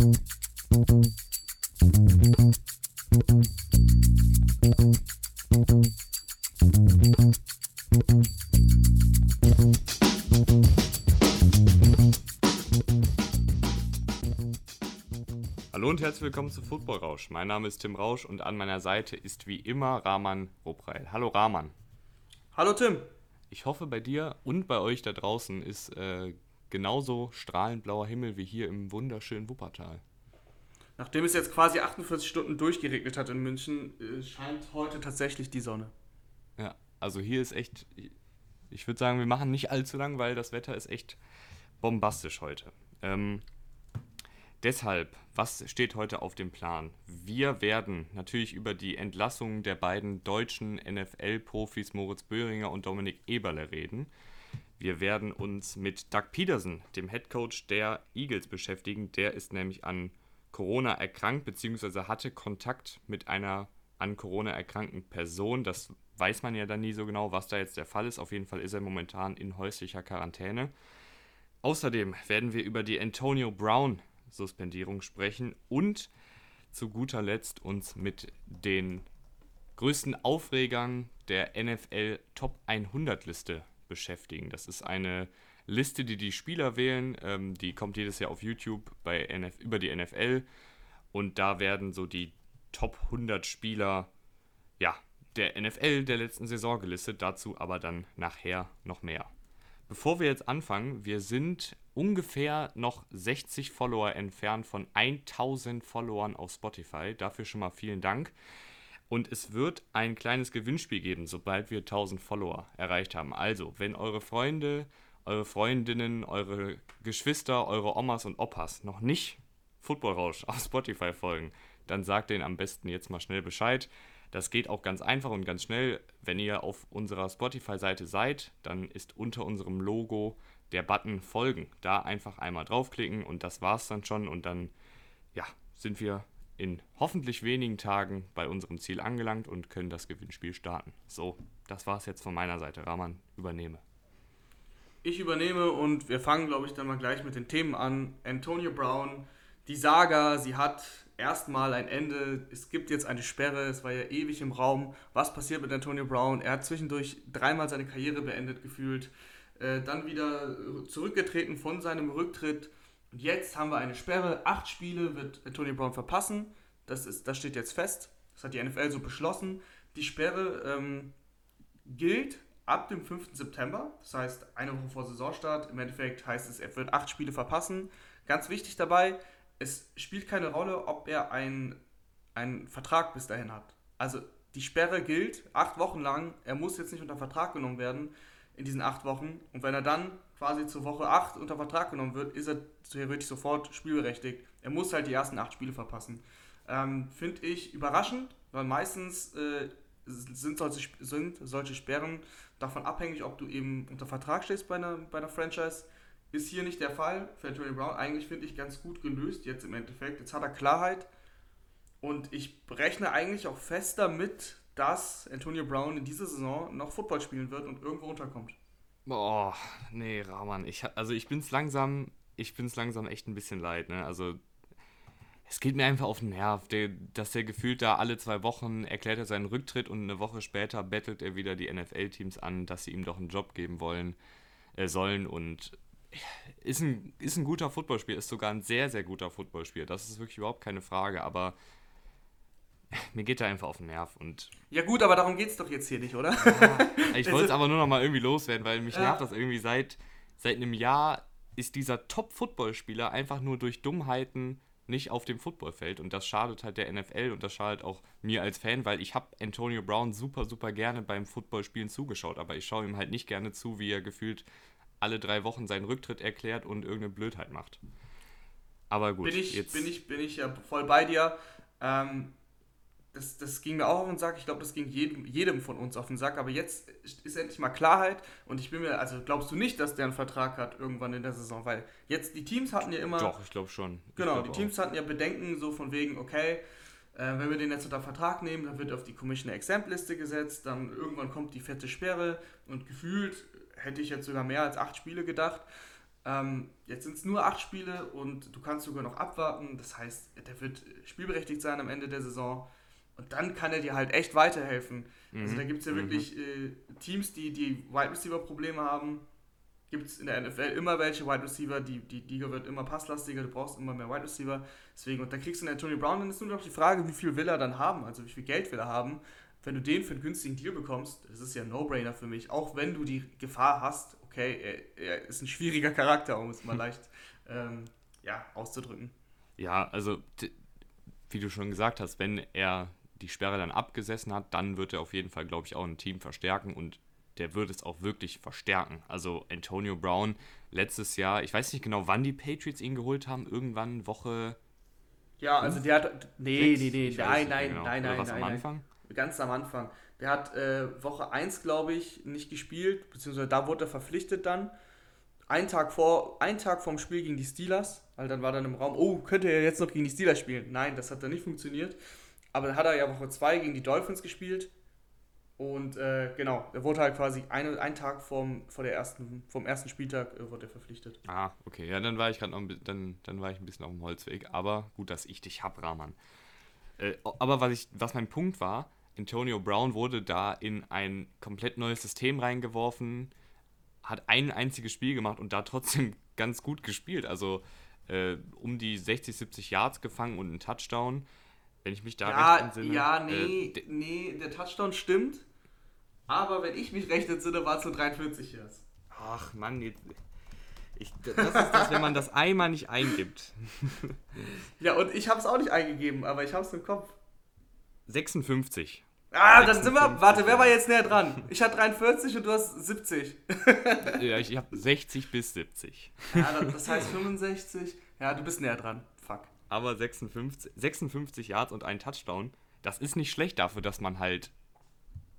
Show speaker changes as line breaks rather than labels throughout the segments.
Hallo und herzlich willkommen zu Football Rausch. Mein Name ist Tim Rausch und an meiner Seite ist wie immer Rahman Robrail. Hallo Rahman.
Hallo Tim.
Ich hoffe, bei dir und bei euch da draußen ist äh, genauso strahlend blauer Himmel wie hier im wunderschönen Wuppertal.
Nachdem es jetzt quasi 48 Stunden durchgeregnet hat in München, äh, scheint heute tatsächlich die Sonne.
Ja, also hier ist echt, ich würde sagen, wir machen nicht allzu lang, weil das Wetter ist echt bombastisch heute. Ähm, deshalb, was steht heute auf dem Plan? Wir werden natürlich über die Entlassung der beiden deutschen NFL-Profis Moritz Böhringer und Dominik Eberle reden. Wir werden uns mit Doug Peterson, dem Head Coach der Eagles, beschäftigen. Der ist nämlich an Corona erkrankt bzw. hatte Kontakt mit einer an Corona erkrankten Person. Das weiß man ja dann nie so genau, was da jetzt der Fall ist. Auf jeden Fall ist er momentan in häuslicher Quarantäne. Außerdem werden wir über die Antonio Brown Suspendierung sprechen und zu guter Letzt uns mit den größten Aufregern der NFL Top 100 Liste beschäftigen. Das ist eine Liste, die die Spieler wählen. Ähm, die kommt jedes Jahr auf YouTube bei NF über die NFL und da werden so die Top 100 Spieler ja, der NFL der letzten Saison gelistet. Dazu aber dann nachher noch mehr. Bevor wir jetzt anfangen, wir sind ungefähr noch 60 Follower entfernt von 1000 Followern auf Spotify. Dafür schon mal vielen Dank. Und es wird ein kleines Gewinnspiel geben, sobald wir 1000 Follower erreicht haben. Also, wenn eure Freunde, eure Freundinnen, eure Geschwister, eure Omas und Opas noch nicht Football Rausch auf Spotify folgen, dann sagt denen am besten jetzt mal schnell Bescheid. Das geht auch ganz einfach und ganz schnell. Wenn ihr auf unserer Spotify-Seite seid, dann ist unter unserem Logo der Button Folgen. Da einfach einmal draufklicken und das war's dann schon. Und dann ja, sind wir in hoffentlich wenigen Tagen bei unserem Ziel angelangt und können das Gewinnspiel starten. So, das war's jetzt von meiner Seite. Rahman, übernehme.
Ich übernehme und wir fangen, glaube ich, dann mal gleich mit den Themen an. Antonio Brown, die Saga, sie hat erstmal ein Ende. Es gibt jetzt eine Sperre, es war ja ewig im Raum. Was passiert mit Antonio Brown? Er hat zwischendurch dreimal seine Karriere beendet gefühlt, äh, dann wieder zurückgetreten von seinem Rücktritt. Und jetzt haben wir eine Sperre. Acht Spiele wird Antonio Brown verpassen. Das, ist, das steht jetzt fest. Das hat die NFL so beschlossen. Die Sperre ähm, gilt ab dem 5. September, das heißt eine Woche vor Saisonstart. Im Endeffekt heißt es, er wird acht Spiele verpassen. Ganz wichtig dabei, es spielt keine Rolle, ob er einen, einen Vertrag bis dahin hat. Also die Sperre gilt acht Wochen lang. Er muss jetzt nicht unter Vertrag genommen werden in diesen acht Wochen. Und wenn er dann quasi zur Woche acht unter Vertrag genommen wird, ist er theoretisch sofort spielberechtigt. Er muss halt die ersten acht Spiele verpassen. Ähm, Finde ich überraschend, weil meistens äh, sind, solche, sind solche Sperren davon abhängig, ob du eben unter Vertrag stehst bei einer, bei einer Franchise ist hier nicht der Fall für Antonio Brown. Eigentlich finde ich ganz gut gelöst jetzt im Endeffekt. Jetzt hat er Klarheit. Und ich rechne eigentlich auch fest damit, dass Antonio Brown in dieser Saison noch Football spielen wird und irgendwo unterkommt.
Boah, nee, Rahman. Ich, also ich bin's langsam, ich bin's langsam echt ein bisschen leid, ne? Also es geht mir einfach auf den Nerv, der, dass der gefühlt da alle zwei Wochen erklärt er seinen Rücktritt und eine Woche später bettelt er wieder die NFL-Teams an, dass sie ihm doch einen Job geben wollen, äh, sollen und ist ein, ist ein guter Footballspiel, ist sogar ein sehr, sehr guter Footballspiel. Das ist wirklich überhaupt keine Frage, aber mir geht er einfach auf den Nerv. Und
ja gut, aber darum geht es doch jetzt hier nicht, oder?
Ja, ich wollte es aber nur noch mal irgendwie loswerden, weil mich ja. nervt das irgendwie seit, seit einem Jahr ist dieser Top-Footballspieler einfach nur durch Dummheiten nicht auf dem Footballfeld und das schadet halt der NFL und das schadet auch mir als Fan, weil ich habe Antonio Brown super, super gerne beim Footballspielen zugeschaut, aber ich schaue ihm halt nicht gerne zu, wie er gefühlt alle drei Wochen seinen Rücktritt erklärt und irgendeine Blödheit macht. Aber gut.
Bin ich, jetzt bin ich, bin ich ja voll bei dir. Ähm, das, das ging mir auch auf den Sack. Ich glaube, das ging jedem, jedem von uns auf den Sack. Aber jetzt ist endlich mal Klarheit. Und ich bin mir, also glaubst du nicht, dass der einen Vertrag hat irgendwann in der Saison? Weil jetzt die Teams hatten ja immer.
Doch, ich glaube schon. Ich
genau,
glaub
die Teams auch. hatten ja Bedenken so von wegen, okay, äh, wenn wir den jetzt unter Vertrag nehmen, dann wird auf die Commissioner Exempt Liste gesetzt. Dann irgendwann kommt die fette Sperre. Und gefühlt hätte ich jetzt sogar mehr als acht Spiele gedacht. Ähm, jetzt sind es nur acht Spiele und du kannst sogar noch abwarten. Das heißt, der wird spielberechtigt sein am Ende der Saison. Und dann kann er dir halt echt weiterhelfen. Mhm. Also da gibt es ja mhm. wirklich äh, Teams, die die Wide Receiver Probleme haben. Gibt es in der NFL immer welche Wide Receiver, die, die Liga wird immer passlastiger, du brauchst immer mehr Wide Receiver. Deswegen, und da kriegst du einen Antonio Brown, dann ist nur noch die Frage, wie viel will er dann haben, also wie viel Geld will er haben. Wenn du den für einen günstigen Deal bekommst, das ist ja ein No-Brainer für mich, auch wenn du die Gefahr hast, okay, er, er ist ein schwieriger Charakter, um es mal leicht ähm, ja, auszudrücken.
Ja, also wie du schon gesagt hast, wenn er die Sperre dann abgesessen hat, dann wird er auf jeden Fall, glaube ich, auch ein Team verstärken und der wird es auch wirklich verstärken. Also Antonio Brown letztes Jahr, ich weiß nicht genau, wann die Patriots ihn geholt haben, irgendwann Woche.
Ja, also der hat. Nee, sechs? nee, nee, nein, nein, genau. nein, nein, nein, am Anfang? Ganz am Anfang. Der hat äh, Woche 1, glaube ich, nicht gespielt, beziehungsweise da wurde er verpflichtet dann. Ein Tag vor, ein Tag vorm Spiel gegen die Steelers, weil dann war dann im Raum, oh, könnte er jetzt noch gegen die Steelers spielen? Nein, das hat dann nicht funktioniert. Aber dann hat er ja Woche 2 gegen die Dolphins gespielt. Und äh, genau, er wurde halt quasi ein, ein Tag vom, vor der ersten, vom ersten Spieltag äh, wurde er verpflichtet.
Ah, okay. Ja, dann war ich gerade noch dann, dann war ich ein bisschen auf dem Holzweg. Aber gut, dass ich dich hab, Rahman. Äh, aber was, ich, was mein Punkt war, Antonio Brown wurde da in ein komplett neues System reingeworfen, hat ein einziges Spiel gemacht und da trotzdem ganz gut gespielt. Also äh, um die 60, 70 Yards gefangen und einen Touchdown. Wenn ich mich da
ja, recht entsinne. Ja, äh, nee, äh, nee, der Touchdown stimmt. Aber wenn ich mich recht entsinne, war es nur 43 Yards.
Ach Mann, jetzt, ich, das ist das, wenn man das einmal nicht eingibt.
ja, und ich habe es auch nicht eingegeben, aber ich habe es im Kopf.
56.
Ah, 56. dann sind wir. Warte, wer war jetzt näher dran? Ich hatte 43 und du hast 70.
ja, ich habe 60 bis 70.
Ja, das heißt 65. Ja, du bist näher dran
aber 56, 56 Yards und ein Touchdown, das ist nicht schlecht dafür, dass man halt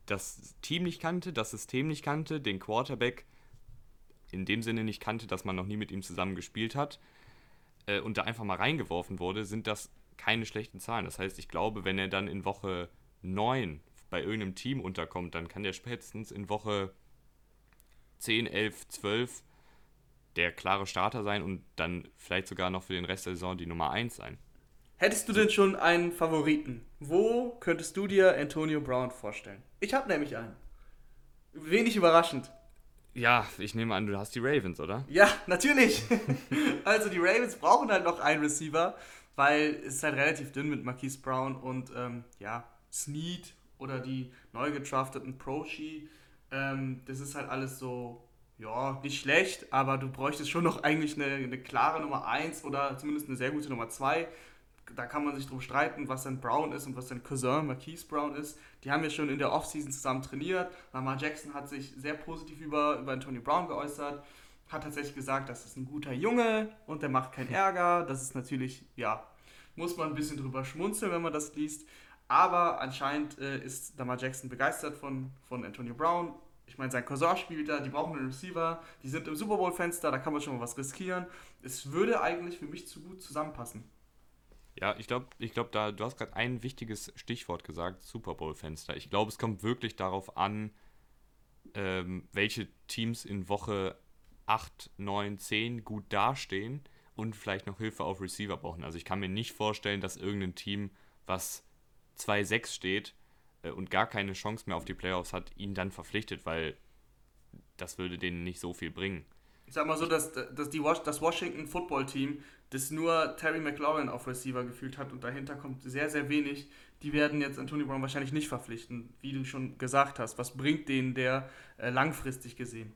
das Team nicht kannte, das System nicht kannte, den Quarterback in dem Sinne nicht kannte, dass man noch nie mit ihm zusammen gespielt hat äh, und da einfach mal reingeworfen wurde, sind das keine schlechten Zahlen. Das heißt, ich glaube, wenn er dann in Woche 9 bei irgendeinem Team unterkommt, dann kann der spätestens in Woche 10, 11, 12 der klare Starter sein und dann vielleicht sogar noch für den Rest der Saison die Nummer 1 sein.
Hättest du denn schon einen Favoriten? Wo könntest du dir Antonio Brown vorstellen? Ich habe nämlich einen. Wenig überraschend.
Ja, ich nehme an, du hast die Ravens, oder?
Ja, natürlich. also die Ravens brauchen halt noch einen Receiver, weil es ist halt relativ dünn mit Marquise Brown und ähm, ja, Snead oder die neu getrafteten Pro-Ski. Ähm, das ist halt alles so ja, nicht schlecht, aber du bräuchtest schon noch eigentlich eine, eine klare Nummer 1 oder zumindest eine sehr gute Nummer 2. Da kann man sich drum streiten, was denn Brown ist und was sein Cousin Marquise Brown ist. Die haben ja schon in der Offseason zusammen trainiert. Lamar Jackson hat sich sehr positiv über, über Antonio Brown geäußert, hat tatsächlich gesagt, das ist ein guter Junge und der macht keinen Ärger. Das ist natürlich, ja, muss man ein bisschen drüber schmunzeln, wenn man das liest. Aber anscheinend äh, ist Lamar Jackson begeistert von, von Antonio Brown, ich meine, sein Cousin spielt da, die brauchen einen Receiver, die sind im Super Bowl-Fenster, da kann man schon mal was riskieren. Es würde eigentlich für mich zu gut zusammenpassen.
Ja, ich glaube, ich glaub, du hast gerade ein wichtiges Stichwort gesagt, Super Bowl-Fenster. Ich glaube, es kommt wirklich darauf an, ähm, welche Teams in Woche 8, 9, 10 gut dastehen und vielleicht noch Hilfe auf Receiver brauchen. Also ich kann mir nicht vorstellen, dass irgendein Team, was 2-6 steht, und gar keine Chance mehr auf die Playoffs hat, ihn dann verpflichtet, weil das würde denen nicht so viel bringen.
Ich sag mal so, dass, dass die, das Washington Football Team, das nur Terry McLaurin auf Receiver gefühlt hat und dahinter kommt sehr, sehr wenig, die werden jetzt Antonio Brown wahrscheinlich nicht verpflichten, wie du schon gesagt hast. Was bringt denen der äh, langfristig gesehen?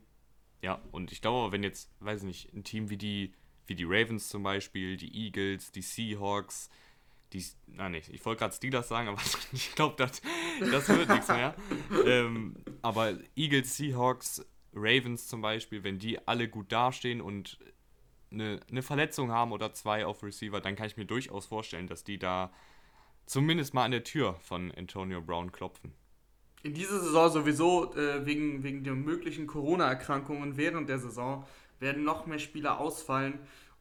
Ja, und ich glaube, wenn jetzt, weiß ich nicht, ein Team wie die, wie die Ravens zum Beispiel, die Eagles, die Seahawks, die, nein, nicht, ich wollte gerade Steelers sagen, aber ich glaube, das, das wird nichts mehr. Ähm, aber Eagles, Seahawks, Ravens zum Beispiel, wenn die alle gut dastehen und eine, eine Verletzung haben oder zwei auf Receiver, dann kann ich mir durchaus vorstellen, dass die da zumindest mal an der Tür von Antonio Brown klopfen.
In dieser Saison sowieso äh, wegen, wegen der möglichen Corona-Erkrankungen während der Saison werden noch mehr Spieler ausfallen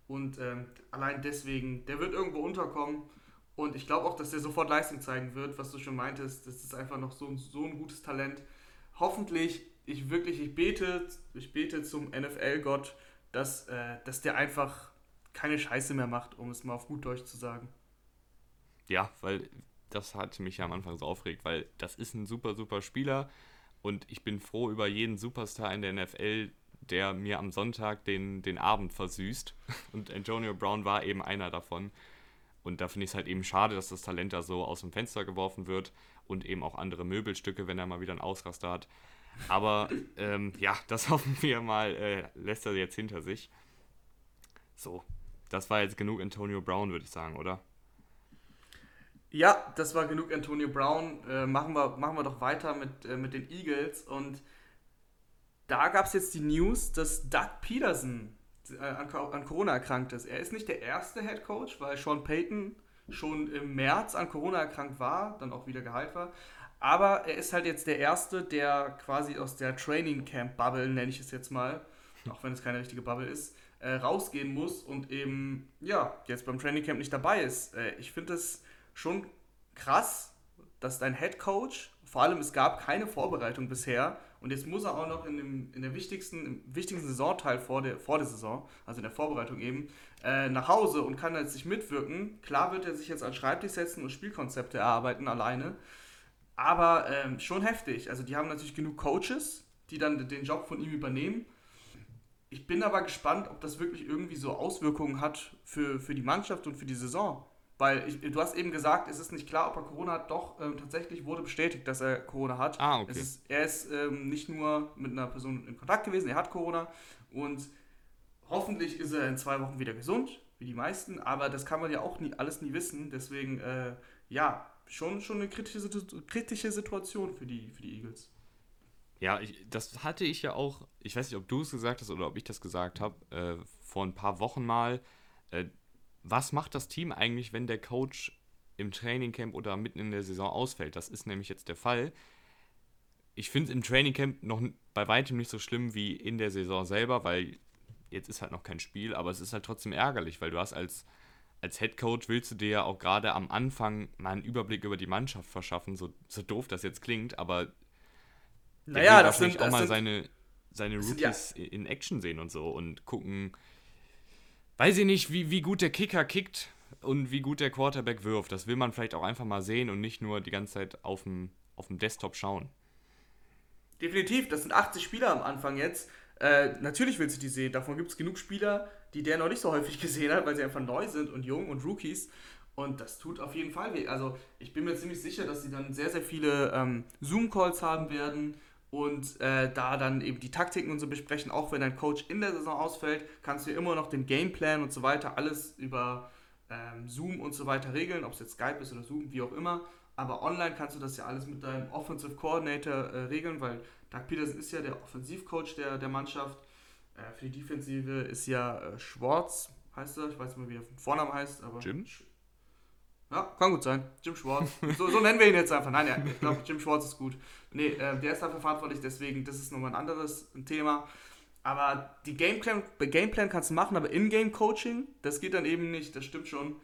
und äh, allein deswegen, der wird irgendwo unterkommen und ich glaube auch, dass der sofort Leistung zeigen wird, was du schon meintest. Das ist einfach noch so, so ein gutes Talent. Hoffentlich, ich wirklich, ich bete, ich bete zum NFL-Gott, dass, äh, dass der einfach keine Scheiße mehr macht, um es mal auf gut Deutsch zu sagen.
Ja, weil das hat mich ja am Anfang so aufgeregt, weil das ist ein super, super Spieler und ich bin froh über jeden Superstar in der NFL, der mir am Sonntag den, den Abend versüßt. Und Antonio Brown war eben einer davon. Und da finde ich es halt eben schade, dass das Talent da so aus dem Fenster geworfen wird und eben auch andere Möbelstücke, wenn er mal wieder einen Ausraster hat. Aber ähm, ja, das hoffen wir mal, äh, lässt er jetzt hinter sich. So, das war jetzt genug Antonio Brown, würde ich sagen, oder?
Ja, das war genug Antonio Brown. Äh, machen, wir, machen wir doch weiter mit, äh, mit den Eagles. Und da gab es jetzt die News, dass Doug Peterson an, an, Corona erkrankt ist. Er ist nicht der erste Head Coach, weil Sean Payton schon im März an Corona erkrankt war, dann auch wieder geheilt war. Aber er ist halt jetzt der Erste, der quasi aus der Training Camp Bubble, nenne ich es jetzt mal, auch wenn es keine richtige Bubble ist, äh, rausgehen muss und eben, ja, jetzt beim Training Camp nicht dabei ist. Äh, ich finde es schon krass, dass dein Head Coach, vor allem es gab keine Vorbereitung bisher, und jetzt muss er auch noch in dem in der wichtigsten, im wichtigsten Saisonteil vor der, vor der Saison, also in der Vorbereitung eben, äh, nach Hause und kann jetzt nicht mitwirken. Klar wird er sich jetzt an Schreibtisch setzen und Spielkonzepte erarbeiten alleine. Aber ähm, schon heftig. Also die haben natürlich genug Coaches, die dann den Job von ihm übernehmen. Ich bin aber gespannt, ob das wirklich irgendwie so Auswirkungen hat für, für die Mannschaft und für die Saison. Weil ich, du hast eben gesagt, es ist nicht klar, ob er Corona hat. Doch, ähm, tatsächlich wurde bestätigt, dass er Corona hat.
Ah, okay.
Ist, er ist ähm, nicht nur mit einer Person in Kontakt gewesen, er hat Corona. Und hoffentlich ist er in zwei Wochen wieder gesund, wie die meisten. Aber das kann man ja auch nie, alles nie wissen. Deswegen, äh, ja, schon, schon eine kritische, kritische Situation für die, für die Eagles.
Ja, ich, das hatte ich ja auch, ich weiß nicht, ob du es gesagt hast oder ob ich das gesagt habe, äh, vor ein paar Wochen mal. Äh, was macht das Team eigentlich, wenn der Coach im Trainingcamp oder mitten in der Saison ausfällt? Das ist nämlich jetzt der Fall. Ich finde es im Trainingcamp noch bei weitem nicht so schlimm wie in der Saison selber, weil jetzt ist halt noch kein Spiel, aber es ist halt trotzdem ärgerlich, weil du hast als, als Head Coach willst du dir ja auch gerade am Anfang mal einen Überblick über die Mannschaft verschaffen, so, so doof das jetzt klingt, aber
naja, das sind
auch mal sind, seine, seine Rookies ja. in Action sehen und so und gucken, weiß ich nicht, wie, wie gut der Kicker kickt und wie gut der Quarterback wirft. Das will man vielleicht auch einfach mal sehen und nicht nur die ganze Zeit auf dem, auf dem Desktop schauen.
Definitiv, das sind 80 Spieler am Anfang jetzt. Äh, natürlich willst du die sehen. Davon gibt es genug Spieler, die der noch nicht so häufig gesehen hat, weil sie einfach neu sind und jung und Rookies. Und das tut auf jeden Fall weh. Also ich bin mir ziemlich sicher, dass sie dann sehr, sehr viele ähm, Zoom-Calls haben werden und äh, da dann eben die Taktiken und so besprechen. Auch wenn dein Coach in der Saison ausfällt, kannst du immer noch den Gameplan und so weiter alles über ähm, Zoom und so weiter regeln, ob es jetzt Skype ist oder Zoom, wie auch immer. Aber online kannst du das ja alles mit deinem Offensive Coordinator äh, regeln, weil Doug Peterson ist ja der Offensivcoach der, der Mannschaft. Äh, für die Defensive ist ja äh, Schwartz, heißt er. Ich weiß nicht mehr, wie er Vornamen heißt. Aber
Jim?
Ja, kann gut sein. Jim Schwartz. So, so nennen wir ihn jetzt einfach. Nein, ja, ich glaube, Jim Schwartz ist gut. Nee, äh, der ist dafür verantwortlich, deswegen, das ist nochmal ein anderes Thema. Aber die Gameplan, Gameplan kannst du machen, aber In-Game-Coaching, das geht dann eben nicht, das stimmt schon.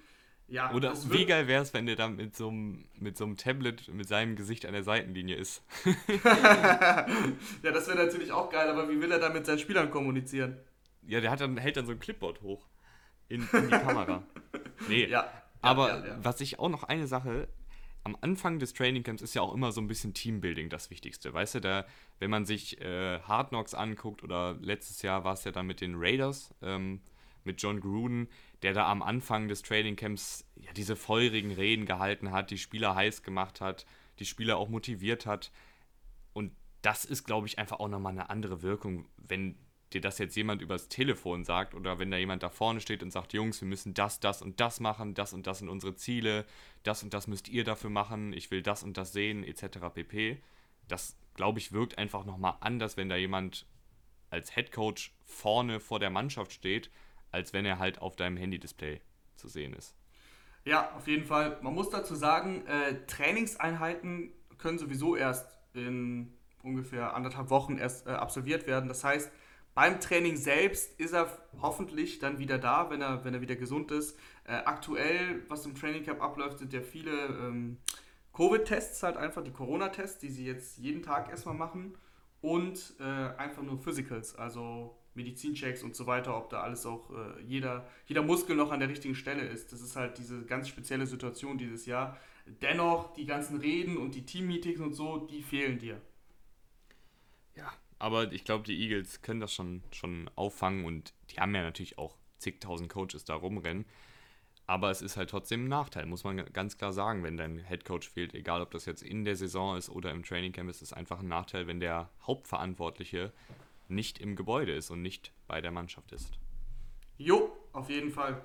Ja,
Oder wie geil wäre es, wenn der dann mit so, einem, mit so einem Tablet mit seinem Gesicht an der Seitenlinie ist.
ja, das wäre natürlich auch geil, aber wie will er dann mit seinen Spielern kommunizieren?
Ja, der hat dann, hält dann so ein Clipboard hoch in, in die Kamera. Nee, ja, aber ja, was ich auch noch eine Sache, am Anfang des Trainingcamps ist ja auch immer so ein bisschen Teambuilding das Wichtigste. Weißt du, da, wenn man sich äh, Hard Knocks anguckt oder letztes Jahr war es ja dann mit den Raiders, ähm, mit John Gruden, der da am Anfang des Trainingcamps ja diese feurigen Reden gehalten hat, die Spieler heiß gemacht hat, die Spieler auch motiviert hat. Und das ist, glaube ich, einfach auch nochmal eine andere Wirkung, wenn dir das jetzt jemand übers Telefon sagt oder wenn da jemand da vorne steht und sagt, Jungs, wir müssen das, das und das machen, das und das sind unsere Ziele, das und das müsst ihr dafür machen, ich will das und das sehen, etc. pp. Das, glaube ich, wirkt einfach nochmal anders, wenn da jemand als Head Coach vorne vor der Mannschaft steht, als wenn er halt auf deinem Handy-Display zu sehen ist.
Ja, auf jeden Fall. Man muss dazu sagen, äh, Trainingseinheiten können sowieso erst in ungefähr anderthalb Wochen erst äh, absolviert werden. Das heißt, beim Training selbst ist er hoffentlich dann wieder da, wenn er, wenn er wieder gesund ist. Äh, aktuell, was im Training Camp abläuft, sind ja viele ähm, Covid-Tests, halt einfach die Corona-Tests, die sie jetzt jeden Tag erstmal machen. Und äh, einfach nur Physicals, also Medizinchecks und so weiter, ob da alles auch äh, jeder, jeder Muskel noch an der richtigen Stelle ist. Das ist halt diese ganz spezielle Situation dieses Jahr. Dennoch, die ganzen Reden und die Teammeetings und so, die fehlen dir.
Ja, aber ich glaube, die Eagles können das schon, schon auffangen und die haben ja natürlich auch zigtausend Coaches da rumrennen. Aber es ist halt trotzdem ein Nachteil, muss man ganz klar sagen, wenn dein Headcoach fehlt, egal ob das jetzt in der Saison ist oder im Trainingcamp, ist es einfach ein Nachteil, wenn der Hauptverantwortliche nicht im Gebäude ist und nicht bei der Mannschaft ist.
Jo, auf jeden Fall.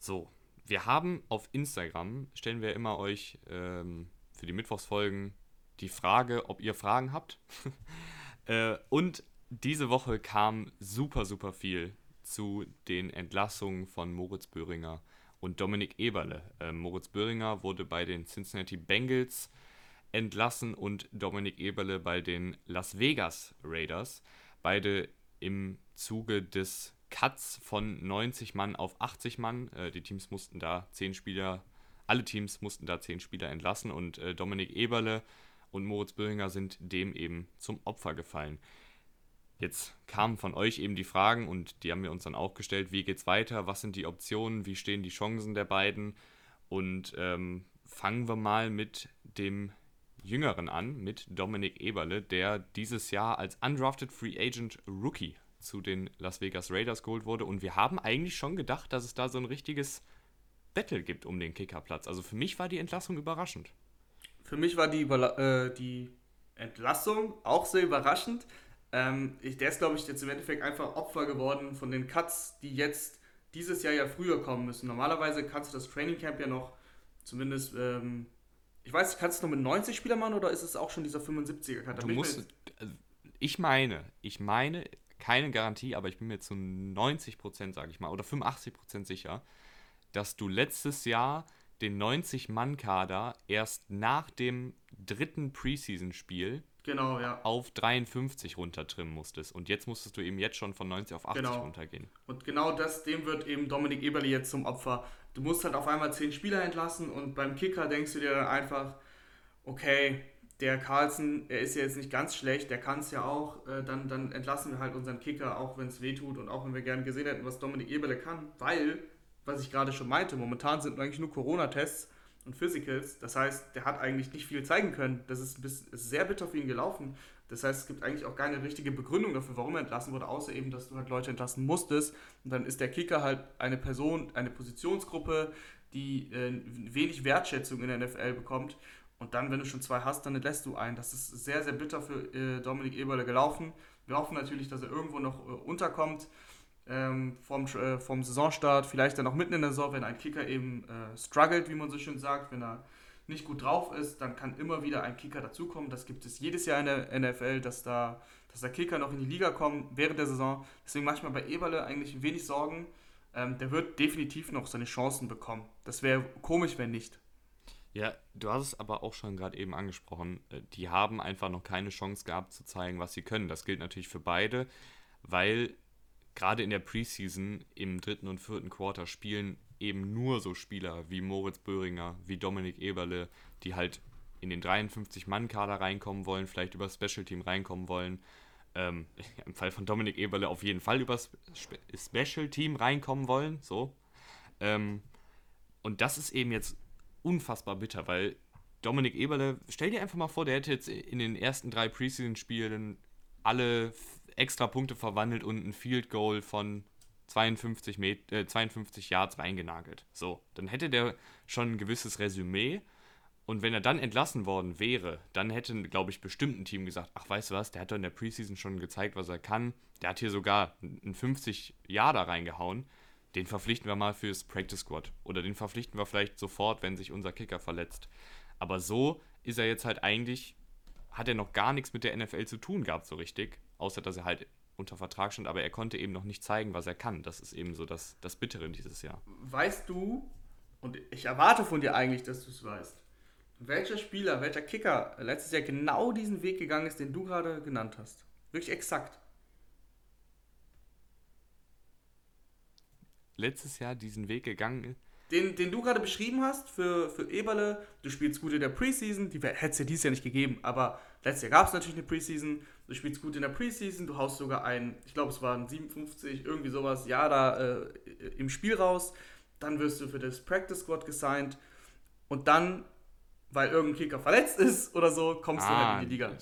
So, wir haben auf Instagram, stellen wir immer euch ähm, für die Mittwochsfolgen die Frage, ob ihr Fragen habt. äh, und diese Woche kam super, super viel zu den Entlassungen von Moritz Böhringer und Dominik Eberle. Äh, Moritz Böhringer wurde bei den Cincinnati Bengals entlassen und Dominik Eberle bei den Las Vegas Raiders. Beide im Zuge des Cuts von 90 Mann auf 80 Mann. Äh, die Teams mussten da 10 Spieler, alle Teams mussten da 10 Spieler entlassen und äh, Dominik Eberle und Moritz Böhringer sind dem eben zum Opfer gefallen. Jetzt kamen von euch eben die Fragen und die haben wir uns dann auch gestellt, wie geht's weiter, was sind die Optionen, wie stehen die Chancen der beiden und ähm, fangen wir mal mit dem Jüngeren an, mit Dominik Eberle, der dieses Jahr als Undrafted Free Agent Rookie zu den Las Vegas Raiders geholt wurde und wir haben eigentlich schon gedacht, dass es da so ein richtiges Battle gibt um den Kickerplatz. Also für mich war die Entlassung überraschend.
Für mich war die, äh, die Entlassung auch sehr überraschend. Ähm, ich, der ist, glaube ich, jetzt im Endeffekt einfach Opfer geworden von den Cuts, die jetzt dieses Jahr ja früher kommen müssen. Normalerweise kannst du das Training Camp ja noch zumindest, ähm, ich weiß, kannst du noch mit 90 Spielern machen oder ist es auch schon dieser 75er Cut?
Du musst, also ich meine, ich meine, keine Garantie, aber ich bin mir zu 90%, sage ich mal, oder 85% sicher, dass du letztes Jahr den 90-Mann-Kader erst nach dem dritten Preseason-Spiel
genau, ja.
auf 53 runtertrimmen musstest. Und jetzt musstest du eben jetzt schon von 90 auf 80 genau. runtergehen.
Und genau das, dem wird eben Dominik Eberli jetzt zum Opfer. Du musst halt auf einmal 10 Spieler entlassen und beim Kicker denkst du dir dann einfach, okay, der Carlsen, er ist ja jetzt nicht ganz schlecht, der kann es ja auch, äh, dann, dann entlassen wir halt unseren Kicker, auch wenn es weh tut und auch wenn wir gerne gesehen hätten, was Dominik Eberle kann, weil, was ich gerade schon meinte, momentan sind eigentlich nur Corona-Tests und Physicals. Das heißt, der hat eigentlich nicht viel zeigen können. Das ist, ist sehr bitter für ihn gelaufen. Das heißt, es gibt eigentlich auch keine richtige Begründung dafür, warum er entlassen wurde, außer eben, dass du halt Leute entlassen musstest. Und dann ist der Kicker halt eine Person, eine Positionsgruppe, die äh, wenig Wertschätzung in der NFL bekommt. Und dann, wenn du schon zwei hast, dann entlässt du einen. Das ist sehr, sehr bitter für äh, Dominik Eberle gelaufen. Wir hoffen natürlich, dass er irgendwo noch äh, unterkommt ähm, vom, äh, vom Saisonstart, vielleicht dann auch mitten in der Saison, wenn ein Kicker eben äh, struggelt, wie man so schön sagt, wenn er nicht gut drauf ist, dann kann immer wieder ein Kicker dazukommen. Das gibt es jedes Jahr in der NFL, dass da dass der Kicker noch in die Liga kommt während der Saison. Deswegen mache ich mir bei Eberle eigentlich wenig Sorgen. Ähm, der wird definitiv noch seine Chancen bekommen. Das wäre komisch, wenn nicht.
Ja, du hast es aber auch schon gerade eben angesprochen. Äh, die haben einfach noch keine Chance gehabt zu zeigen, was sie können. Das gilt natürlich für beide, weil gerade in der Preseason im dritten und vierten Quarter spielen eben nur so Spieler wie Moritz Böhringer, wie Dominik Eberle, die halt in den 53-Mann-Kader reinkommen wollen, vielleicht über Special Team reinkommen wollen. Ähm, Im Fall von Dominik Eberle auf jeden Fall über Spe Special Team reinkommen wollen. So. Ähm, und das ist eben jetzt unfassbar bitter, weil Dominik Eberle, stell dir einfach mal vor, der hätte jetzt in den ersten drei Preseason-Spielen alle extra Punkte verwandelt und ein Field Goal von 52, Met äh, 52 Yards reingenagelt. So, dann hätte der schon ein gewisses Resümee. Und wenn er dann entlassen worden wäre, dann hätte, glaube ich, bestimmt ein Team gesagt, ach, weißt du was, der hat doch in der Preseason schon gezeigt, was er kann. Der hat hier sogar einen 50 Yarder reingehauen. Den verpflichten wir mal fürs Practice Squad. Oder den verpflichten wir vielleicht sofort, wenn sich unser Kicker verletzt. Aber so ist er jetzt halt eigentlich, hat er noch gar nichts mit der NFL zu tun gehabt, so richtig außer dass er halt unter Vertrag stand, aber er konnte eben noch nicht zeigen, was er kann. Das ist eben so das, das Bittere dieses Jahr.
Weißt du, und ich erwarte von dir eigentlich, dass du es weißt, welcher Spieler, welcher Kicker letztes Jahr genau diesen Weg gegangen ist, den du gerade genannt hast? Wirklich exakt.
Letztes Jahr diesen Weg gegangen ist?
Den, den du gerade beschrieben hast für, für Eberle, du spielst gut in der Preseason, die hätte es ja dieses Jahr nicht gegeben, aber letztes Jahr gab es natürlich eine Preseason, du spielst gut in der Preseason, du haust sogar ein, ich glaube es waren 57, irgendwie sowas, ja, da äh, im Spiel raus, dann wirst du für das Practice Squad gesigned und dann weil irgendein Kicker verletzt ist oder so, kommst ah, du halt in die Liga.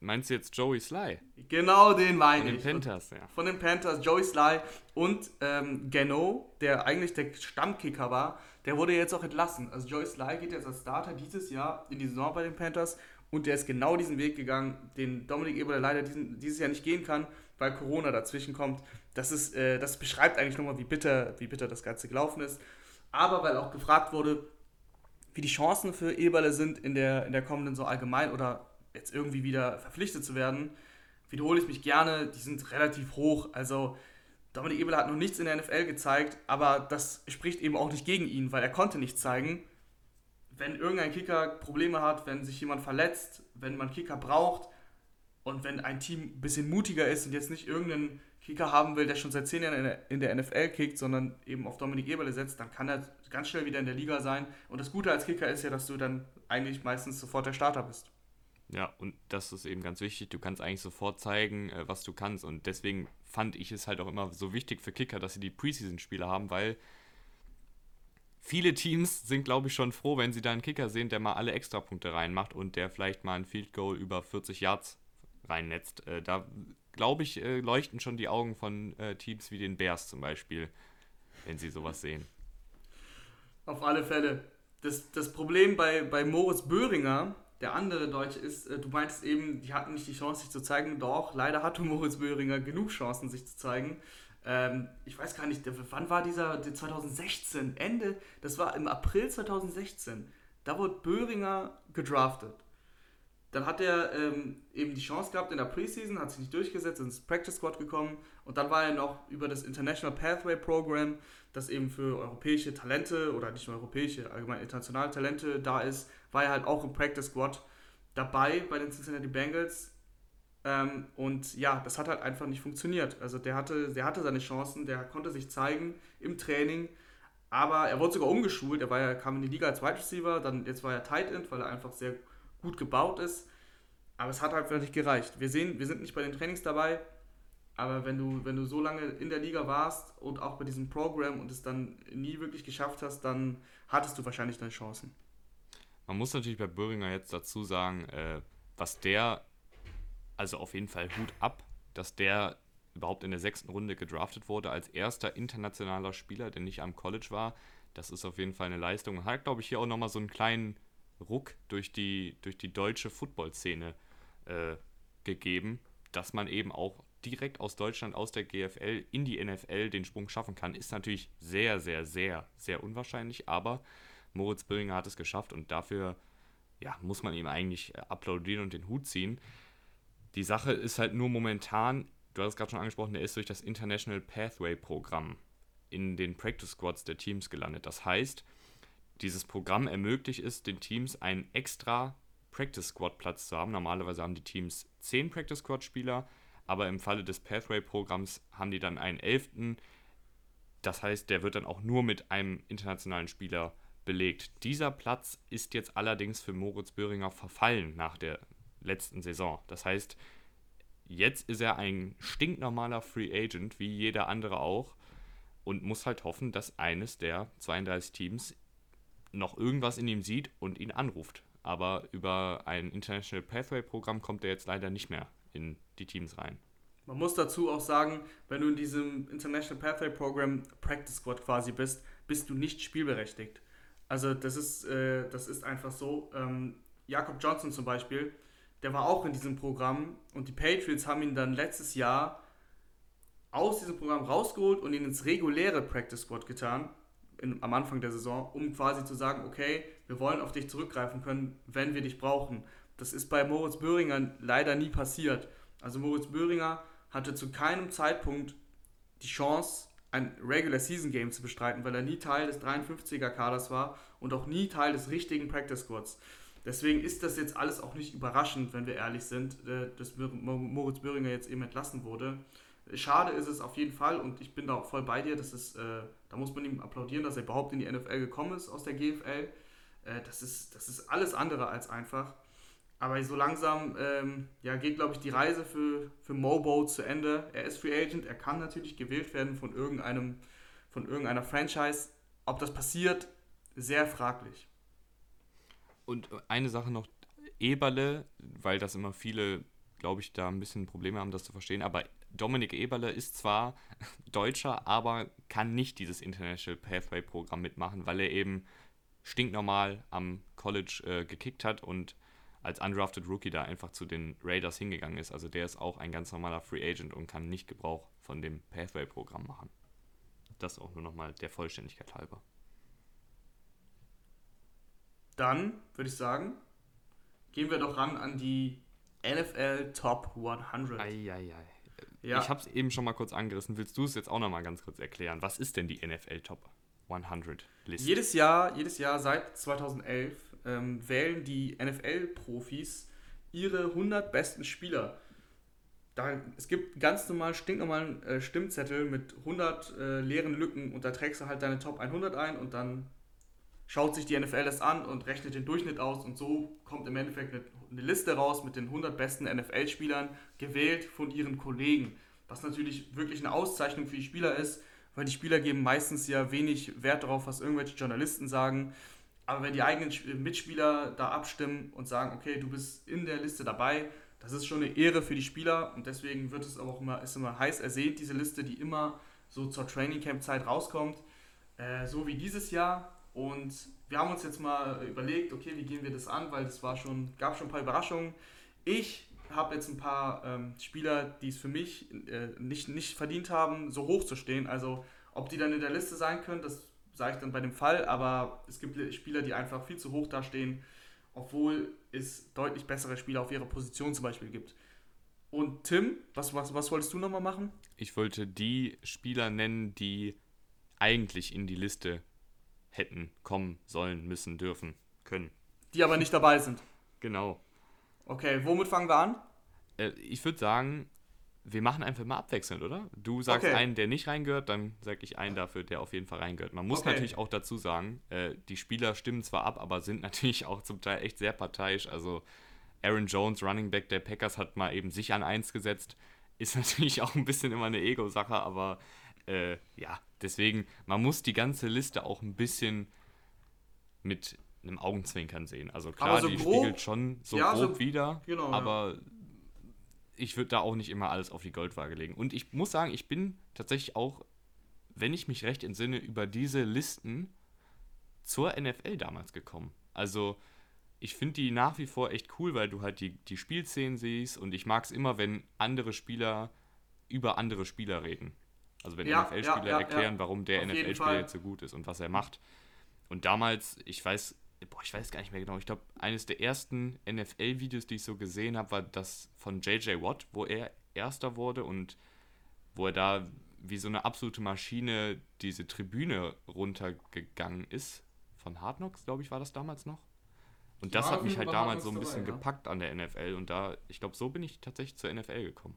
Meinst du jetzt Joey Sly?
Genau den meine
ich. Von den Panthers, ja.
Von den Panthers, Joey Sly und ähm, Gano, der eigentlich der Stammkicker war, der wurde jetzt auch entlassen. Also Joey Sly geht jetzt als Starter dieses Jahr in die Saison bei den Panthers und der ist genau diesen Weg gegangen, den Dominik Eberle leider diesen, dieses Jahr nicht gehen kann, weil Corona dazwischen kommt. Das, ist, äh, das beschreibt eigentlich nochmal, wie bitter, wie bitter das Ganze gelaufen ist. Aber weil auch gefragt wurde, wie die Chancen für Eberle sind in der, in der kommenden so allgemein oder jetzt irgendwie wieder verpflichtet zu werden, wiederhole ich mich gerne, die sind relativ hoch. Also Dominik Eberle hat noch nichts in der NFL gezeigt, aber das spricht eben auch nicht gegen ihn, weil er konnte nichts zeigen. Wenn irgendein Kicker Probleme hat, wenn sich jemand verletzt, wenn man Kicker braucht und wenn ein Team ein bisschen mutiger ist und jetzt nicht irgendeinen Kicker haben will, der schon seit zehn Jahren in der NFL kickt, sondern eben auf Dominik Eberle setzt, dann kann er ganz schnell wieder in der Liga sein. Und das Gute als Kicker ist ja, dass du dann eigentlich meistens sofort der Starter bist.
Ja, und das ist eben ganz wichtig. Du kannst eigentlich sofort zeigen, äh, was du kannst. Und deswegen fand ich es halt auch immer so wichtig für Kicker, dass sie die Preseason-Spiele haben, weil viele Teams sind, glaube ich, schon froh, wenn sie da einen Kicker sehen, der mal alle Extrapunkte reinmacht und der vielleicht mal ein Field Goal über 40 Yards reinnetzt. Äh, da glaube ich, äh, leuchten schon die Augen von äh, Teams wie den Bears zum Beispiel, wenn sie sowas sehen.
Auf alle Fälle. Das, das Problem bei, bei Moritz Böhringer, der andere Deutsche, ist, äh, du meintest eben, die hatten nicht die Chance, sich zu zeigen. Doch, leider hatte Moritz Böhringer genug Chancen, sich zu zeigen. Ähm, ich weiß gar nicht, wann war dieser, 2016, Ende, das war im April 2016. Da wurde Böhringer gedraftet. Dann hat er ähm, eben die Chance gehabt in der Preseason, hat sich nicht durchgesetzt, ins Practice Squad gekommen und dann war er noch über das International Pathway Program, das eben für europäische Talente oder nicht nur europäische, allgemein internationale Talente da ist, war er halt auch im Practice Squad dabei bei den Cincinnati Bengals. Ähm, und ja, das hat halt einfach nicht funktioniert. Also der hatte, der hatte seine Chancen, der konnte sich zeigen im Training, aber er wurde sogar umgeschult. Er war ja, kam in die Liga als Wide Receiver, dann jetzt war er Tight End, weil er einfach sehr gut gebaut ist. Aber es hat halt wirklich gereicht. Wir sehen, wir sind nicht bei den Trainings dabei, aber wenn du, wenn du so lange in der Liga warst und auch bei diesem Programm und es dann nie wirklich geschafft hast, dann hattest du wahrscheinlich deine Chancen.
Man muss natürlich bei Böhringer jetzt dazu sagen, äh, was der, also auf jeden Fall Hut ab, dass der überhaupt in der sechsten Runde gedraftet wurde als erster internationaler Spieler, der nicht am College war. Das ist auf jeden Fall eine Leistung. Hat, glaube ich, hier auch nochmal so einen kleinen Ruck durch die, durch die deutsche Football-Szene äh, gegeben, dass man eben auch direkt aus Deutschland, aus der GFL in die NFL den Sprung schaffen kann, ist natürlich sehr, sehr, sehr, sehr unwahrscheinlich, aber Moritz Böhringer hat es geschafft und dafür ja, muss man ihm eigentlich äh, applaudieren und den Hut ziehen. Die Sache ist halt nur momentan, du hast es gerade schon angesprochen, der ist durch das International Pathway Programm in den Practice Squads der Teams gelandet. Das heißt, dieses Programm ermöglicht es den Teams einen extra Practice Squad Platz zu haben. Normalerweise haben die Teams 10 Practice Squad Spieler, aber im Falle des Pathway Programms haben die dann einen elften. Das heißt, der wird dann auch nur mit einem internationalen Spieler belegt. Dieser Platz ist jetzt allerdings für Moritz Böhringer verfallen nach der letzten Saison. Das heißt, jetzt ist er ein stinknormaler Free Agent, wie jeder andere auch, und muss halt hoffen, dass eines der 32 Teams noch irgendwas in ihm sieht und ihn anruft. Aber über ein International Pathway Programm kommt er jetzt leider nicht mehr in die Teams rein.
Man muss dazu auch sagen, wenn du in diesem International Pathway Program Practice Squad quasi bist, bist du nicht spielberechtigt. Also das ist, äh, das ist einfach so. Ähm, Jakob Johnson zum Beispiel, der war auch in diesem Programm und die Patriots haben ihn dann letztes Jahr aus diesem Programm rausgeholt und ihn ins reguläre Practice Squad getan in, am Anfang der Saison, um quasi zu sagen, okay, wir wollen auf dich zurückgreifen können, wenn wir dich brauchen. Das ist bei Moritz Böhringer leider nie passiert. Also Moritz Böhringer hatte zu keinem Zeitpunkt die Chance, ein Regular Season Game zu bestreiten, weil er nie Teil des 53er Kaders war und auch nie Teil des richtigen Practice Squads. Deswegen ist das jetzt alles auch nicht überraschend, wenn wir ehrlich sind, äh, dass Moritz Böhringer jetzt eben entlassen wurde. Schade ist es auf jeden Fall und ich bin da auch voll bei dir. Das ist, äh, da muss man ihm applaudieren, dass er überhaupt in die NFL gekommen ist aus der GFL. Äh, das, ist, das ist alles andere als einfach. Aber so langsam ähm, ja, geht, glaube ich, die Reise für, für Mobo zu Ende. Er ist Free Agent, er kann natürlich gewählt werden von, irgendeinem, von irgendeiner Franchise. Ob das passiert, sehr fraglich.
Und eine Sache noch, Eberle, weil das immer viele, glaube ich, da ein bisschen Probleme haben, das zu verstehen, aber Dominik Eberle ist zwar Deutscher, aber kann nicht dieses International Pathway Programm mitmachen, weil er eben stinknormal am College äh, gekickt hat und als undrafted Rookie da einfach zu den Raiders hingegangen ist. Also der ist auch ein ganz normaler Free Agent und kann nicht Gebrauch von dem Pathway-Programm machen. Das auch nur nochmal der Vollständigkeit halber.
Dann würde ich sagen, gehen wir doch ran an die NFL Top 100.
Ei, ei, ei. Ja. Ich habe es eben schon mal kurz angerissen. Willst du es jetzt auch noch mal ganz kurz erklären? Was ist denn die NFL Top 100
Liste? Jedes Jahr, jedes Jahr seit 2011 ähm, wählen die NFL-Profis ihre 100 besten Spieler. Da, es gibt ganz normal stinknormalen äh, Stimmzettel mit 100 äh, leeren Lücken und da trägst du halt deine Top 100 ein und dann schaut sich die NFL das an und rechnet den Durchschnitt aus und so kommt im Endeffekt eine, Liste raus mit den 100 besten NFL-Spielern, gewählt von ihren Kollegen. Was natürlich wirklich eine Auszeichnung für die Spieler ist, weil die Spieler geben meistens ja wenig Wert darauf, was irgendwelche Journalisten sagen. Aber wenn die eigenen Mitspieler da abstimmen und sagen, okay, du bist in der Liste dabei, das ist schon eine Ehre für die Spieler und deswegen wird es auch immer, ist immer heiß ersehnt, diese Liste, die immer so zur Training Camp Zeit rauskommt. Äh, so wie dieses Jahr und wir haben uns jetzt mal überlegt, okay, wie gehen wir das an, weil es war schon, gab schon ein paar Überraschungen. Ich habe jetzt ein paar ähm, Spieler, die es für mich äh, nicht, nicht verdient haben, so hoch zu stehen. Also ob die dann in der Liste sein können, das sage ich dann bei dem Fall, aber es gibt Spieler, die einfach viel zu hoch dastehen, obwohl es deutlich bessere Spieler auf ihrer Position zum Beispiel gibt. Und Tim, was, was, was wolltest du nochmal machen?
Ich wollte die Spieler nennen, die eigentlich in die Liste hätten kommen sollen, müssen, dürfen, können.
Die aber nicht dabei sind.
Genau.
Okay, womit fangen wir an?
Äh, ich würde sagen, wir machen einfach mal abwechselnd, oder? Du sagst okay. einen, der nicht reingehört, dann sage ich einen dafür, der auf jeden Fall reingehört. Man muss okay. natürlich auch dazu sagen, äh, die Spieler stimmen zwar ab, aber sind natürlich auch zum Teil echt sehr parteiisch. Also Aaron Jones, Running Back der Packers, hat mal eben sich an eins gesetzt. Ist natürlich auch ein bisschen immer eine Ego-Sache, aber äh, ja, deswegen, man muss die ganze Liste auch ein bisschen mit einem Augenzwinkern sehen. Also klar, so die grob, spiegelt schon so ja, grob so, wieder, genau, aber ja. ich würde da auch nicht immer alles auf die Goldwaage legen. Und ich muss sagen, ich bin tatsächlich auch, wenn ich mich recht entsinne, über diese Listen zur NFL damals gekommen. Also ich finde die nach wie vor echt cool, weil du halt die, die Spielszenen siehst und ich mag es immer, wenn andere Spieler über andere Spieler reden. Also wenn ja, NFL-Spieler ja, ja, erklären, warum der NFL-Spieler jetzt so gut ist und was er macht. Und damals, ich weiß, boah, ich weiß gar nicht mehr genau, ich glaube, eines der ersten NFL-Videos, die ich so gesehen habe, war das von JJ Watt, wo er Erster wurde und wo er da wie so eine absolute Maschine diese Tribüne runtergegangen ist. Von Hard Knocks, glaube ich, war das damals noch. Und das ja, hat mich halt damals so ein bisschen dabei, gepackt ja. an der NFL und da, ich glaube, so bin ich tatsächlich zur NFL gekommen.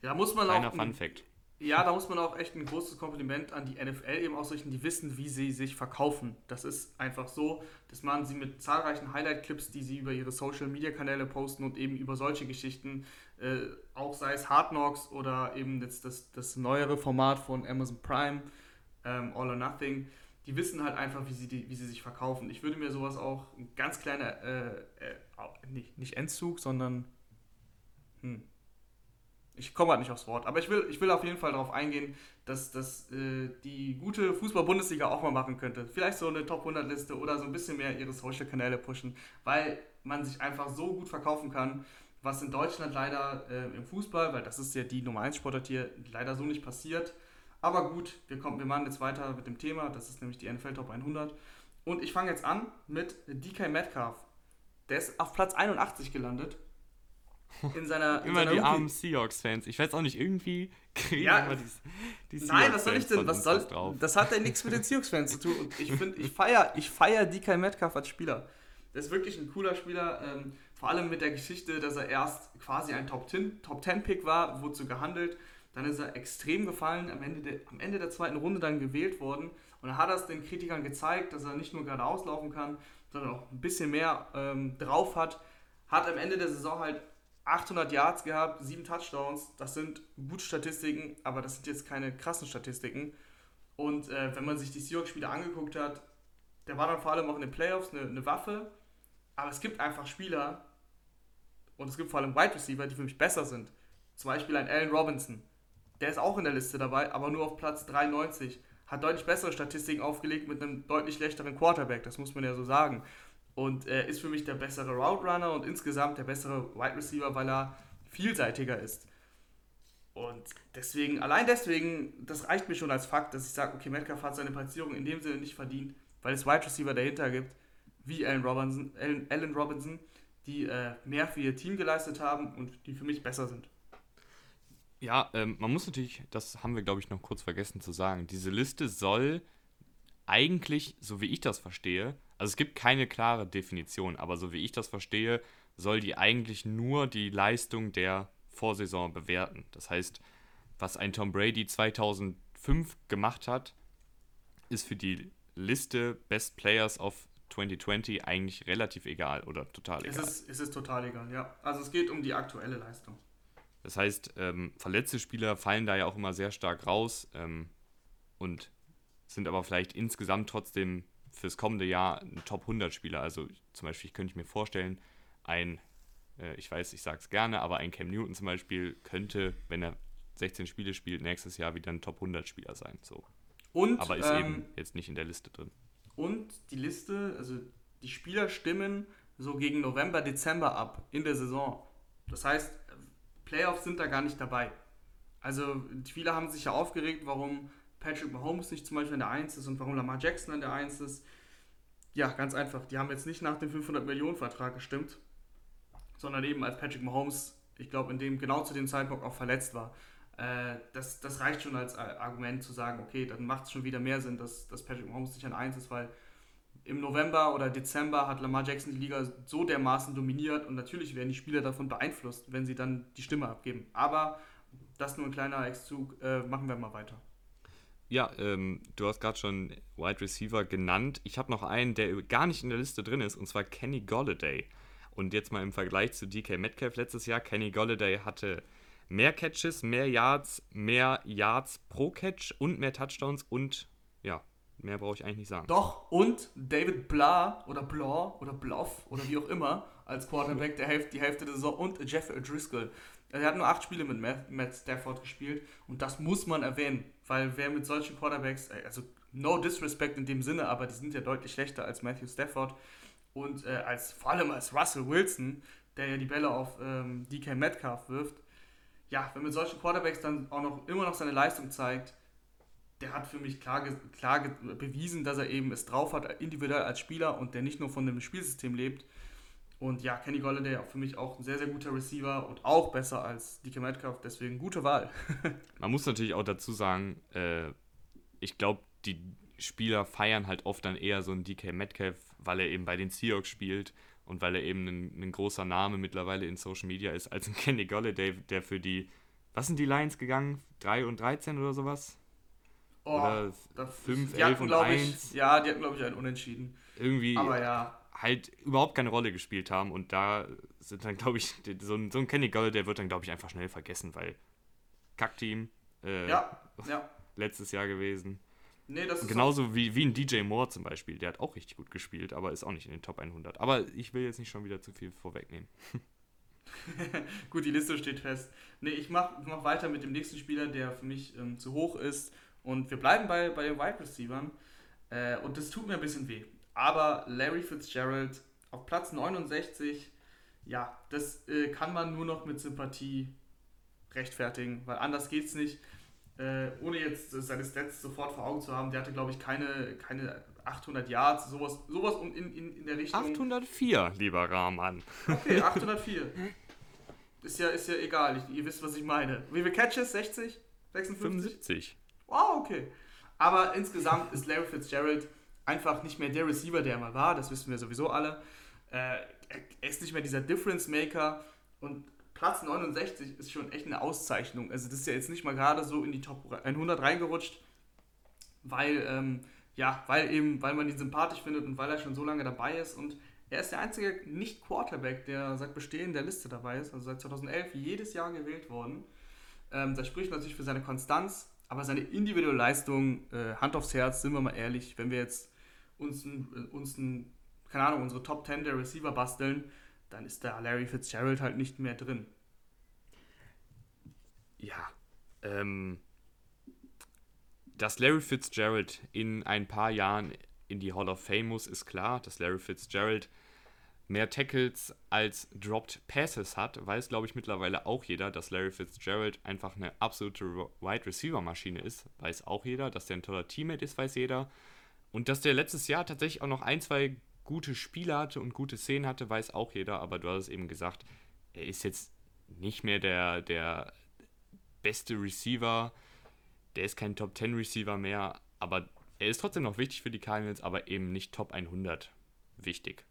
Ja, muss man
Kleiner auch. Fun Fact.
Ja, da muss man auch echt ein großes Kompliment an die NFL eben ausrichten, die wissen, wie sie sich verkaufen. Das ist einfach so, das machen sie mit zahlreichen Highlight-Clips, die sie über ihre Social-Media-Kanäle posten und eben über solche Geschichten, äh, auch sei es Hard Knocks oder eben jetzt das, das neuere Format von Amazon Prime, ähm, All or Nothing. Die wissen halt einfach, wie sie, die, wie sie sich verkaufen. Ich würde mir sowas auch, ein ganz kleiner, äh, äh, nicht, nicht Endzug, sondern, hm, ich komme halt nicht aufs Wort, aber ich will, ich will auf jeden Fall darauf eingehen, dass, dass äh, die gute Fußball-Bundesliga auch mal machen könnte. Vielleicht so eine Top-100-Liste oder so ein bisschen mehr ihre Social-Kanäle pushen, weil man sich einfach so gut verkaufen kann, was in Deutschland leider äh, im Fußball, weil das ist ja die Nummer 1 Sportart hier, leider so nicht passiert. Aber gut, wir, kommen, wir machen jetzt weiter mit dem Thema, das ist nämlich die NFL Top 100. Und ich fange jetzt an mit DK Metcalf. Der ist auf Platz 81 gelandet in seiner.
In immer seiner die armen Seahawks-Fans. Ich weiß auch nicht, irgendwie kriegen ja, immer
die, die Nein, was soll ich denn? Was soll, das hat ja nichts mit den Seahawks-Fans zu tun. Und ich finde, ich feiere ich feier DK Metcalf als Spieler. Der ist wirklich ein cooler Spieler. Ähm, vor allem mit der Geschichte, dass er erst quasi ein Top-10-Pick Top war, wozu gehandelt. Dann ist er extrem gefallen, am Ende der, am Ende der zweiten Runde dann gewählt worden. Und dann hat er es den Kritikern gezeigt, dass er nicht nur geradeaus laufen kann, sondern auch ein bisschen mehr ähm, drauf hat. Hat am Ende der Saison halt 800 Yards gehabt, 7 Touchdowns. Das sind gute Statistiken, aber das sind jetzt keine krassen Statistiken. Und äh, wenn man sich die Seahawks-Spiele angeguckt hat, der war dann vor allem auch in den Playoffs eine, eine Waffe. Aber es gibt einfach Spieler, und es gibt vor allem Wide Receiver, die für mich besser sind. Zum Beispiel ein Allen Robinson. Der ist auch in der Liste dabei, aber nur auf Platz 93. Hat deutlich bessere Statistiken aufgelegt mit einem deutlich schlechteren Quarterback, das muss man ja so sagen. Und er ist für mich der bessere Route Runner und insgesamt der bessere Wide Receiver, weil er vielseitiger ist. Und deswegen, allein deswegen, das reicht mir schon als Fakt, dass ich sage, okay, Metcalf hat seine Platzierung in dem Sinne nicht verdient, weil es Wide Receiver dahinter gibt, wie Allen Robinson, Allen, Allen Robinson die äh, mehr für ihr Team geleistet haben und die für mich besser sind.
Ja, ähm, man muss natürlich, das haben wir, glaube ich, noch kurz vergessen zu sagen, diese Liste soll eigentlich, so wie ich das verstehe, also es gibt keine klare Definition, aber so wie ich das verstehe, soll die eigentlich nur die Leistung der Vorsaison bewerten. Das heißt, was ein Tom Brady 2005 gemacht hat, ist für die Liste Best Players of 2020 eigentlich relativ egal oder total egal.
Es ist, es ist total egal, ja. Also es geht um die aktuelle Leistung.
Das heißt, ähm, verletzte Spieler fallen da ja auch immer sehr stark raus ähm, und sind aber vielleicht insgesamt trotzdem fürs kommende Jahr ein Top 100 Spieler. Also zum Beispiel könnte ich mir vorstellen, ein, äh, ich weiß, ich sage es gerne, aber ein Cam Newton zum Beispiel könnte, wenn er 16 Spiele spielt, nächstes Jahr wieder ein Top 100 Spieler sein. So. Und, aber ist ähm, eben jetzt nicht in der Liste drin.
Und die Liste, also die Spieler stimmen so gegen November, Dezember ab in der Saison. Das heißt, Playoffs sind da gar nicht dabei. Also viele haben sich ja aufgeregt, warum Patrick Mahomes nicht zum Beispiel an der 1 ist und warum Lamar Jackson an der 1 ist. Ja, ganz einfach. Die haben jetzt nicht nach dem 500 Millionen Vertrag gestimmt, sondern eben als Patrick Mahomes, ich glaube, in dem genau zu dem Zeitpunkt auch verletzt war. Äh, das, das reicht schon als Argument zu sagen, okay, dann macht es schon wieder mehr Sinn, dass, dass Patrick Mahomes nicht an 1 ist, weil im November oder Dezember hat Lamar Jackson die Liga so dermaßen dominiert und natürlich werden die Spieler davon beeinflusst, wenn sie dann die Stimme abgeben. Aber das nur ein kleiner Exzug, äh, machen wir mal weiter.
Ja, ähm, du hast gerade schon Wide Receiver genannt. Ich habe noch einen, der gar nicht in der Liste drin ist, und zwar Kenny Golladay. Und jetzt mal im Vergleich zu DK Metcalf letztes Jahr. Kenny Golladay hatte mehr Catches, mehr Yards, mehr Yards pro Catch und mehr Touchdowns und ja, mehr brauche ich eigentlich nicht sagen.
Doch, und David Blah oder Blah oder Bluff oder wie auch immer als Quarterback der Hälfte, die Hälfte der Saison und Jeffrey Driscoll. Er hat nur acht Spiele mit Matt Stafford gespielt und das muss man erwähnen, weil wer mit solchen Quarterbacks, äh, also no disrespect in dem Sinne, aber die sind ja deutlich schlechter als Matthew Stafford und äh, als vor allem als Russell Wilson, der ja die Bälle auf ähm, DK Metcalf wirft, ja, wenn mit solchen Quarterbacks dann auch noch immer noch seine Leistung zeigt, der hat für mich klar, klar bewiesen, dass er eben es drauf hat, individuell als Spieler und der nicht nur von dem Spielsystem lebt. Und ja, Kenny Golladay auch für mich auch ein sehr, sehr guter Receiver und auch besser als DK Metcalf, deswegen gute Wahl.
Man muss natürlich auch dazu sagen, äh, ich glaube, die Spieler feiern halt oft dann eher so einen DK Metcalf, weil er eben bei den Seahawks spielt und weil er eben ein, ein, großer Name mittlerweile in Social Media ist, als ein Kenny Golladay, der für die, was sind die Lions gegangen? 3 und 13 oder sowas?
Oh, oder 5, 11 und 1? Ich, ja, die hatten, glaube ich, einen Unentschieden.
Irgendwie
Aber ja.
Halt überhaupt keine Rolle gespielt haben und da sind dann, glaube ich, so ein, so ein Kenny Golladay wird dann, glaube ich, einfach schnell vergessen, weil Kackteam. Äh,
ja, ja.
Letztes Jahr gewesen.
Nee, das ist
Genauso wie, wie ein DJ Moore zum Beispiel. Der hat auch richtig gut gespielt, aber ist auch nicht in den Top 100. Aber ich will jetzt nicht schon wieder zu viel vorwegnehmen.
gut, die Liste steht fest. Nee, ich mache mach weiter mit dem nächsten Spieler, der für mich ähm, zu hoch ist. Und wir bleiben bei, bei den Wide Receivers. Äh, und das tut mir ein bisschen weh. Aber Larry Fitzgerald auf Platz 69, ja, das äh, kann man nur noch mit Sympathie rechtfertigen, weil anders geht es nicht äh, ohne jetzt seine Stats sofort vor Augen zu haben, der hatte, glaube ich, keine, keine 800 Yards, sowas, sowas in, in, in der Richtung.
804, lieber Rahman.
Okay, 804. ist, ja, ist ja egal, ich, ihr wisst, was ich meine. Wie viele Catches? 60? 56?
75.
Wow, okay. Aber insgesamt ist Larry Fitzgerald einfach nicht mehr der Receiver, der er mal war, das wissen wir sowieso alle. Äh, er ist nicht mehr dieser Difference Maker und Platz 69 ist schon echt eine Auszeichnung. Also das ist ja jetzt nicht mal gerade so in die Top 100 reingerutscht, weil, ähm, ja, weil eben, weil man ihn sympathisch findet und weil er schon so lange dabei ist und er ist der einzige Nicht-Quarterback, der seit Bestehen der Liste dabei ist, also seit 2011 jedes Jahr gewählt worden. Ähm, das spricht natürlich für seine Konstanz, aber seine individuelle Leistung, äh, Hand aufs Herz, sind wir mal ehrlich, wenn wir jetzt uns, ein, uns ein, keine Ahnung, unsere Top 10 der Receiver basteln, dann ist da Larry Fitzgerald halt nicht mehr drin.
Ja, ähm, dass Larry Fitzgerald in ein paar Jahren in die Hall of Fame muss, ist klar. Dass Larry Fitzgerald mehr Tackles als Dropped Passes hat, weiß, glaube ich, mittlerweile auch jeder, dass Larry Fitzgerald einfach eine absolute Wide Receiver Maschine ist, weiß auch jeder, dass der ein toller Teammate ist, weiß jeder. Und dass der letztes Jahr tatsächlich auch noch ein, zwei gute Spiele hatte und gute Szenen hatte, weiß auch jeder, aber du hast es eben gesagt, er ist jetzt nicht mehr der, der beste Receiver, der ist kein Top 10 Receiver mehr, aber er ist trotzdem noch wichtig für die Cardinals, aber eben nicht Top 100 wichtig.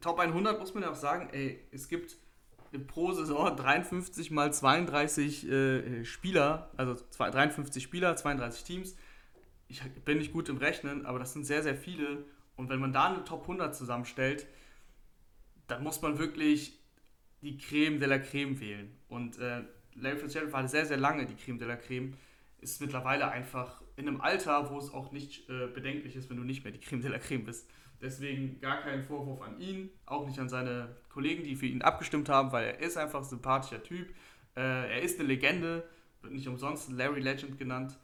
Top 100 muss man ja auch sagen, ey, es gibt pro Saison 53 mal 32 äh, Spieler, also 53 Spieler, 32 Teams. Ich bin nicht gut im Rechnen, aber das sind sehr, sehr viele. Und wenn man da eine Top 100 zusammenstellt, dann muss man wirklich die Creme de la Creme wählen. Und äh, Larry Fitzgerald war sehr, sehr lange die Creme de la Creme. Ist mittlerweile einfach in einem Alter, wo es auch nicht äh, bedenklich ist, wenn du nicht mehr die Creme de la Creme bist. Deswegen gar keinen Vorwurf an ihn, auch nicht an seine Kollegen, die für ihn abgestimmt haben, weil er ist einfach ein sympathischer Typ. Äh, er ist eine Legende, wird nicht umsonst Larry Legend genannt.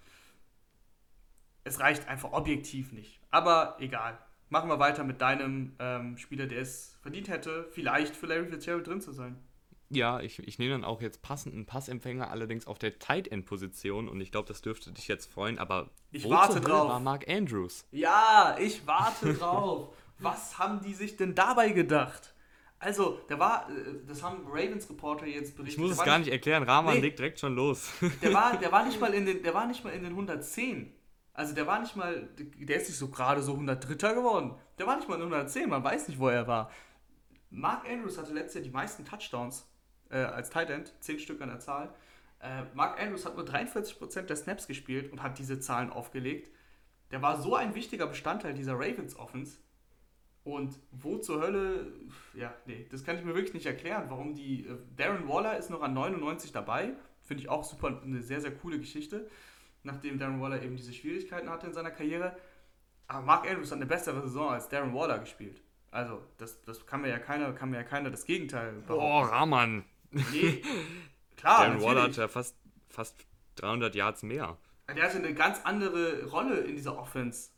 Es reicht einfach objektiv nicht. Aber egal. Machen wir weiter mit deinem ähm, Spieler, der es verdient hätte, vielleicht für Larry Fitzgerald drin zu sein.
Ja, ich, ich nehme dann auch jetzt passenden Passempfänger, allerdings auf der Tight End Position und ich glaube, das dürfte dich jetzt freuen, aber
ich warte drauf.
war Mark Andrews?
Ja, ich warte drauf. Was haben die sich denn dabei gedacht? Also, der war, äh, das haben Ravens Reporter jetzt berichtet.
Ich muss es gar nicht erklären, Rahman nee, legt direkt schon los.
Der war, der war nicht mal in den, der war nicht mal in den 110. Also der war nicht mal, der ist nicht so gerade so 103. geworden. Der war nicht mal in 110, man weiß nicht, wo er war. Mark Andrews hatte letztes Jahr die meisten Touchdowns äh, als Tight End, 10 Stück an der Zahl. Äh, Mark Andrews hat nur 43% der Snaps gespielt und hat diese Zahlen aufgelegt. Der war so ein wichtiger Bestandteil dieser Ravens Offense. Und wo zur Hölle, ja, nee, das kann ich mir wirklich nicht erklären, warum die. Äh, Darren Waller ist noch an 99 dabei. Finde ich auch super, eine sehr, sehr coole Geschichte. Nachdem Darren Waller eben diese Schwierigkeiten hatte in seiner Karriere. Aber Mark Andrews hat eine bessere Saison als Darren Waller gespielt. Also, das, das kann mir ja keiner, kann mir ja keiner das Gegenteil
behaupten. Oh, Rahman. Nee, klar. Darren Waller hat ja fast, fast 300 Yards mehr.
Der hatte eine ganz andere Rolle in dieser Offense.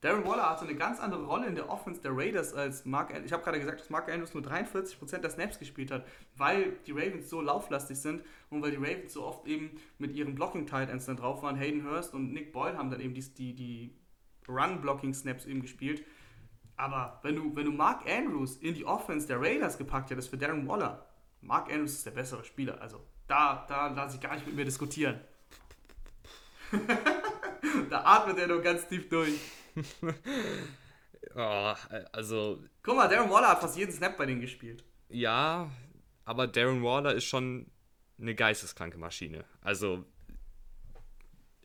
Darren Waller hatte eine ganz andere Rolle in der Offense der Raiders als Mark Andrews. Ich habe gerade gesagt, dass Mark Andrews nur 43% der Snaps gespielt hat, weil die Ravens so lauflastig sind und weil die Ravens so oft eben mit ihren Blocking-Tight Ends dann drauf waren. Hayden Hurst und Nick Boyle haben dann eben die, die, die Run-Blocking-Snaps eben gespielt. Aber wenn du, wenn du Mark Andrews in die Offense der Raiders gepackt hättest für Darren Waller, Mark Andrews ist der bessere Spieler. Also da, da lasse ich gar nicht mit mir diskutieren. da atmet er nur ganz tief durch.
oh, also.
Guck mal, Darren Waller hat fast jeden Snap bei denen gespielt.
Ja, aber Darren Waller ist schon eine geisteskranke Maschine. Also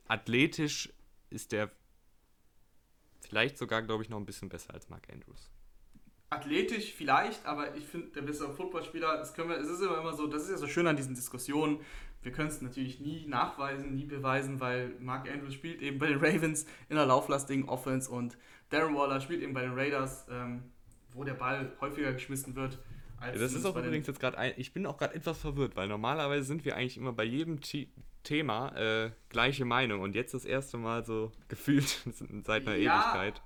athletisch ist der vielleicht sogar, glaube ich, noch ein bisschen besser als Mark Andrews
athletisch vielleicht, aber ich finde, der bessere Footballspieler, das können wir, es ist immer, immer so, das ist ja so schön an diesen Diskussionen. Wir können es natürlich nie nachweisen, nie beweisen, weil Mark Andrews spielt eben bei den Ravens in einer lauflastigen Offense und Darren Waller spielt eben bei den Raiders, ähm, wo der Ball häufiger geschmissen wird.
Als das ist auch übrigens jetzt gerade, ich bin auch gerade etwas verwirrt, weil normalerweise sind wir eigentlich immer bei jedem Thema äh, gleiche Meinung und jetzt das erste Mal so gefühlt seit einer ja, Ewigkeit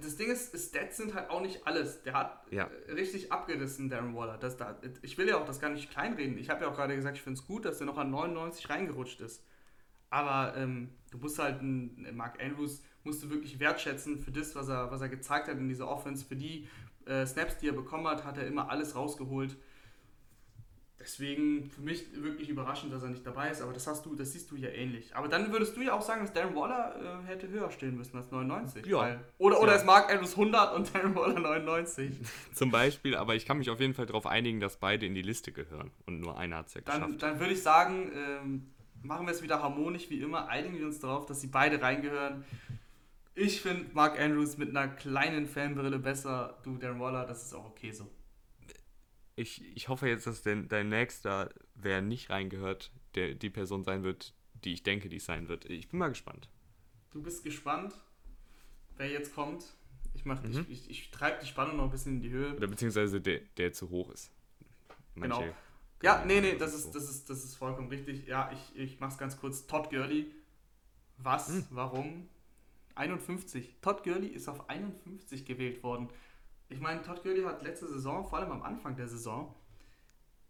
das Ding ist, Stats sind halt auch nicht alles. Der hat ja. richtig abgerissen, Darren Waller. Das, da, ich will ja auch das gar nicht kleinreden. Ich habe ja auch gerade gesagt, ich finde es gut, dass er noch an 99 reingerutscht ist. Aber ähm, du musst halt, einen, Mark Andrews musst du wirklich wertschätzen für das, was er, was er gezeigt hat in dieser Offense. Für die äh, Snaps, die er bekommen hat, hat er immer alles rausgeholt. Deswegen für mich wirklich überraschend, dass er nicht dabei ist, aber das hast du, das siehst du ja ähnlich. Aber dann würdest du ja auch sagen, dass Darren Waller äh, hätte höher stehen müssen als 99. Ja. Weil, oder oder ja. ist Mark Andrews 100 und Darren Waller 99.
Zum Beispiel, aber ich kann mich auf jeden Fall darauf einigen, dass beide in die Liste gehören und nur einer hat es ja
geschafft. Dann, dann würde ich sagen, ähm, machen wir es wieder harmonisch wie immer, einigen wir uns darauf, dass sie beide reingehören. Ich finde Mark Andrews mit einer kleinen Fanbrille besser, du Darren Waller, das ist auch okay so
ich, ich hoffe jetzt, dass dein, dein nächster, wer nicht reingehört, der, die Person sein wird, die ich denke, die es sein wird. Ich bin mal gespannt.
Du bist gespannt, wer jetzt kommt. Ich, mach, mhm. ich, ich, ich treibe die Spannung noch ein bisschen in die Höhe.
Oder beziehungsweise der, der zu hoch ist.
Manche genau. Ja, nee, nee, das ist, das ist, das ist vollkommen richtig. Ja, ich, ich mach's ganz kurz. Todd Gurley. Was? Hm. Warum? 51. Todd Gurley ist auf 51 gewählt worden ich meine, Todd Gurley hat letzte Saison, vor allem am Anfang der Saison,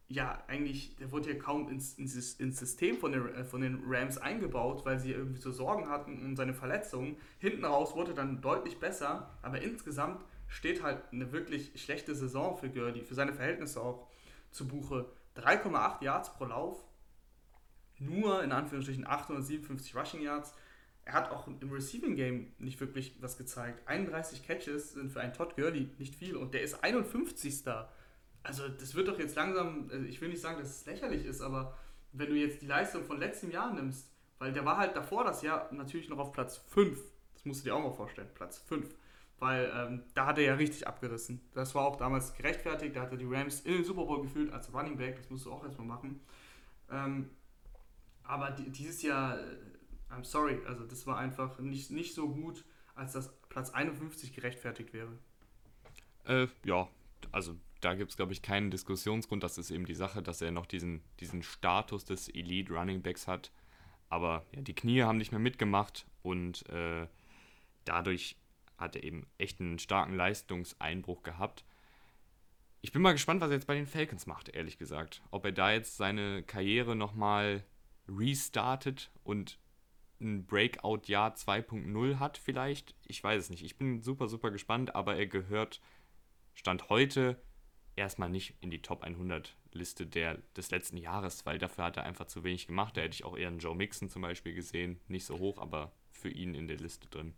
ja, eigentlich, der wurde ja kaum ins, ins, ins System von den, äh, von den Rams eingebaut, weil sie irgendwie so Sorgen hatten um seine Verletzungen. Hinten raus wurde dann deutlich besser, aber insgesamt steht halt eine wirklich schlechte Saison für Gurley, für seine Verhältnisse auch zu Buche. 3,8 Yards pro Lauf, nur in Anführungsstrichen 857 Rushing Yards, er hat auch im Receiving Game nicht wirklich was gezeigt. 31 Catches sind für einen Todd Gurley nicht viel und der ist 51. Also das wird doch jetzt langsam, also ich will nicht sagen, dass es lächerlich ist, aber wenn du jetzt die Leistung von letztem Jahr nimmst, weil der war halt davor das Jahr natürlich noch auf Platz 5. Das musst du dir auch mal vorstellen, Platz 5. Weil ähm, da hat er ja richtig abgerissen. Das war auch damals gerechtfertigt. Da hat er die Rams in den Super Bowl gefühlt als Running Back. Das musst du auch erstmal machen. Ähm, aber die, dieses Jahr I'm sorry, also das war einfach nicht, nicht so gut, als dass Platz 51 gerechtfertigt wäre.
Äh, ja, also da gibt es, glaube ich, keinen Diskussionsgrund. Das ist eben die Sache, dass er noch diesen, diesen Status des Elite Running Backs hat. Aber ja, die Knie haben nicht mehr mitgemacht und äh, dadurch hat er eben echt einen starken Leistungseinbruch gehabt. Ich bin mal gespannt, was er jetzt bei den Falcons macht, ehrlich gesagt. Ob er da jetzt seine Karriere nochmal restartet und ein Breakout-Jahr 2.0 hat vielleicht. Ich weiß es nicht. Ich bin super, super gespannt, aber er gehört Stand heute erstmal nicht in die Top 100 Liste des letzten Jahres, weil dafür hat er einfach zu wenig gemacht. Da hätte ich auch eher einen Joe Mixon zum Beispiel gesehen. Nicht so hoch, aber für ihn in der Liste drin.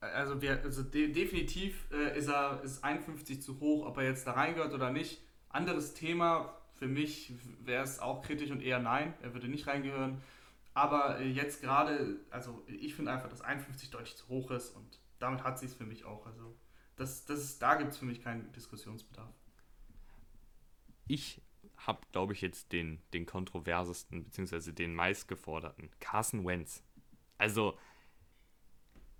Also, wir, also de definitiv äh, ist er ist 51 zu hoch, ob er jetzt da reingehört oder nicht. Anderes Thema. Für mich wäre es auch kritisch und eher nein. Er würde nicht reingehören. Aber äh, jetzt gerade, also ich finde einfach, dass 51 deutlich zu hoch ist und damit hat sie es für mich auch. Also das, das da gibt es für mich keinen Diskussionsbedarf.
Ich habe, glaube ich, jetzt den, den kontroversesten, beziehungsweise den meistgeforderten. Carson Wentz. Also,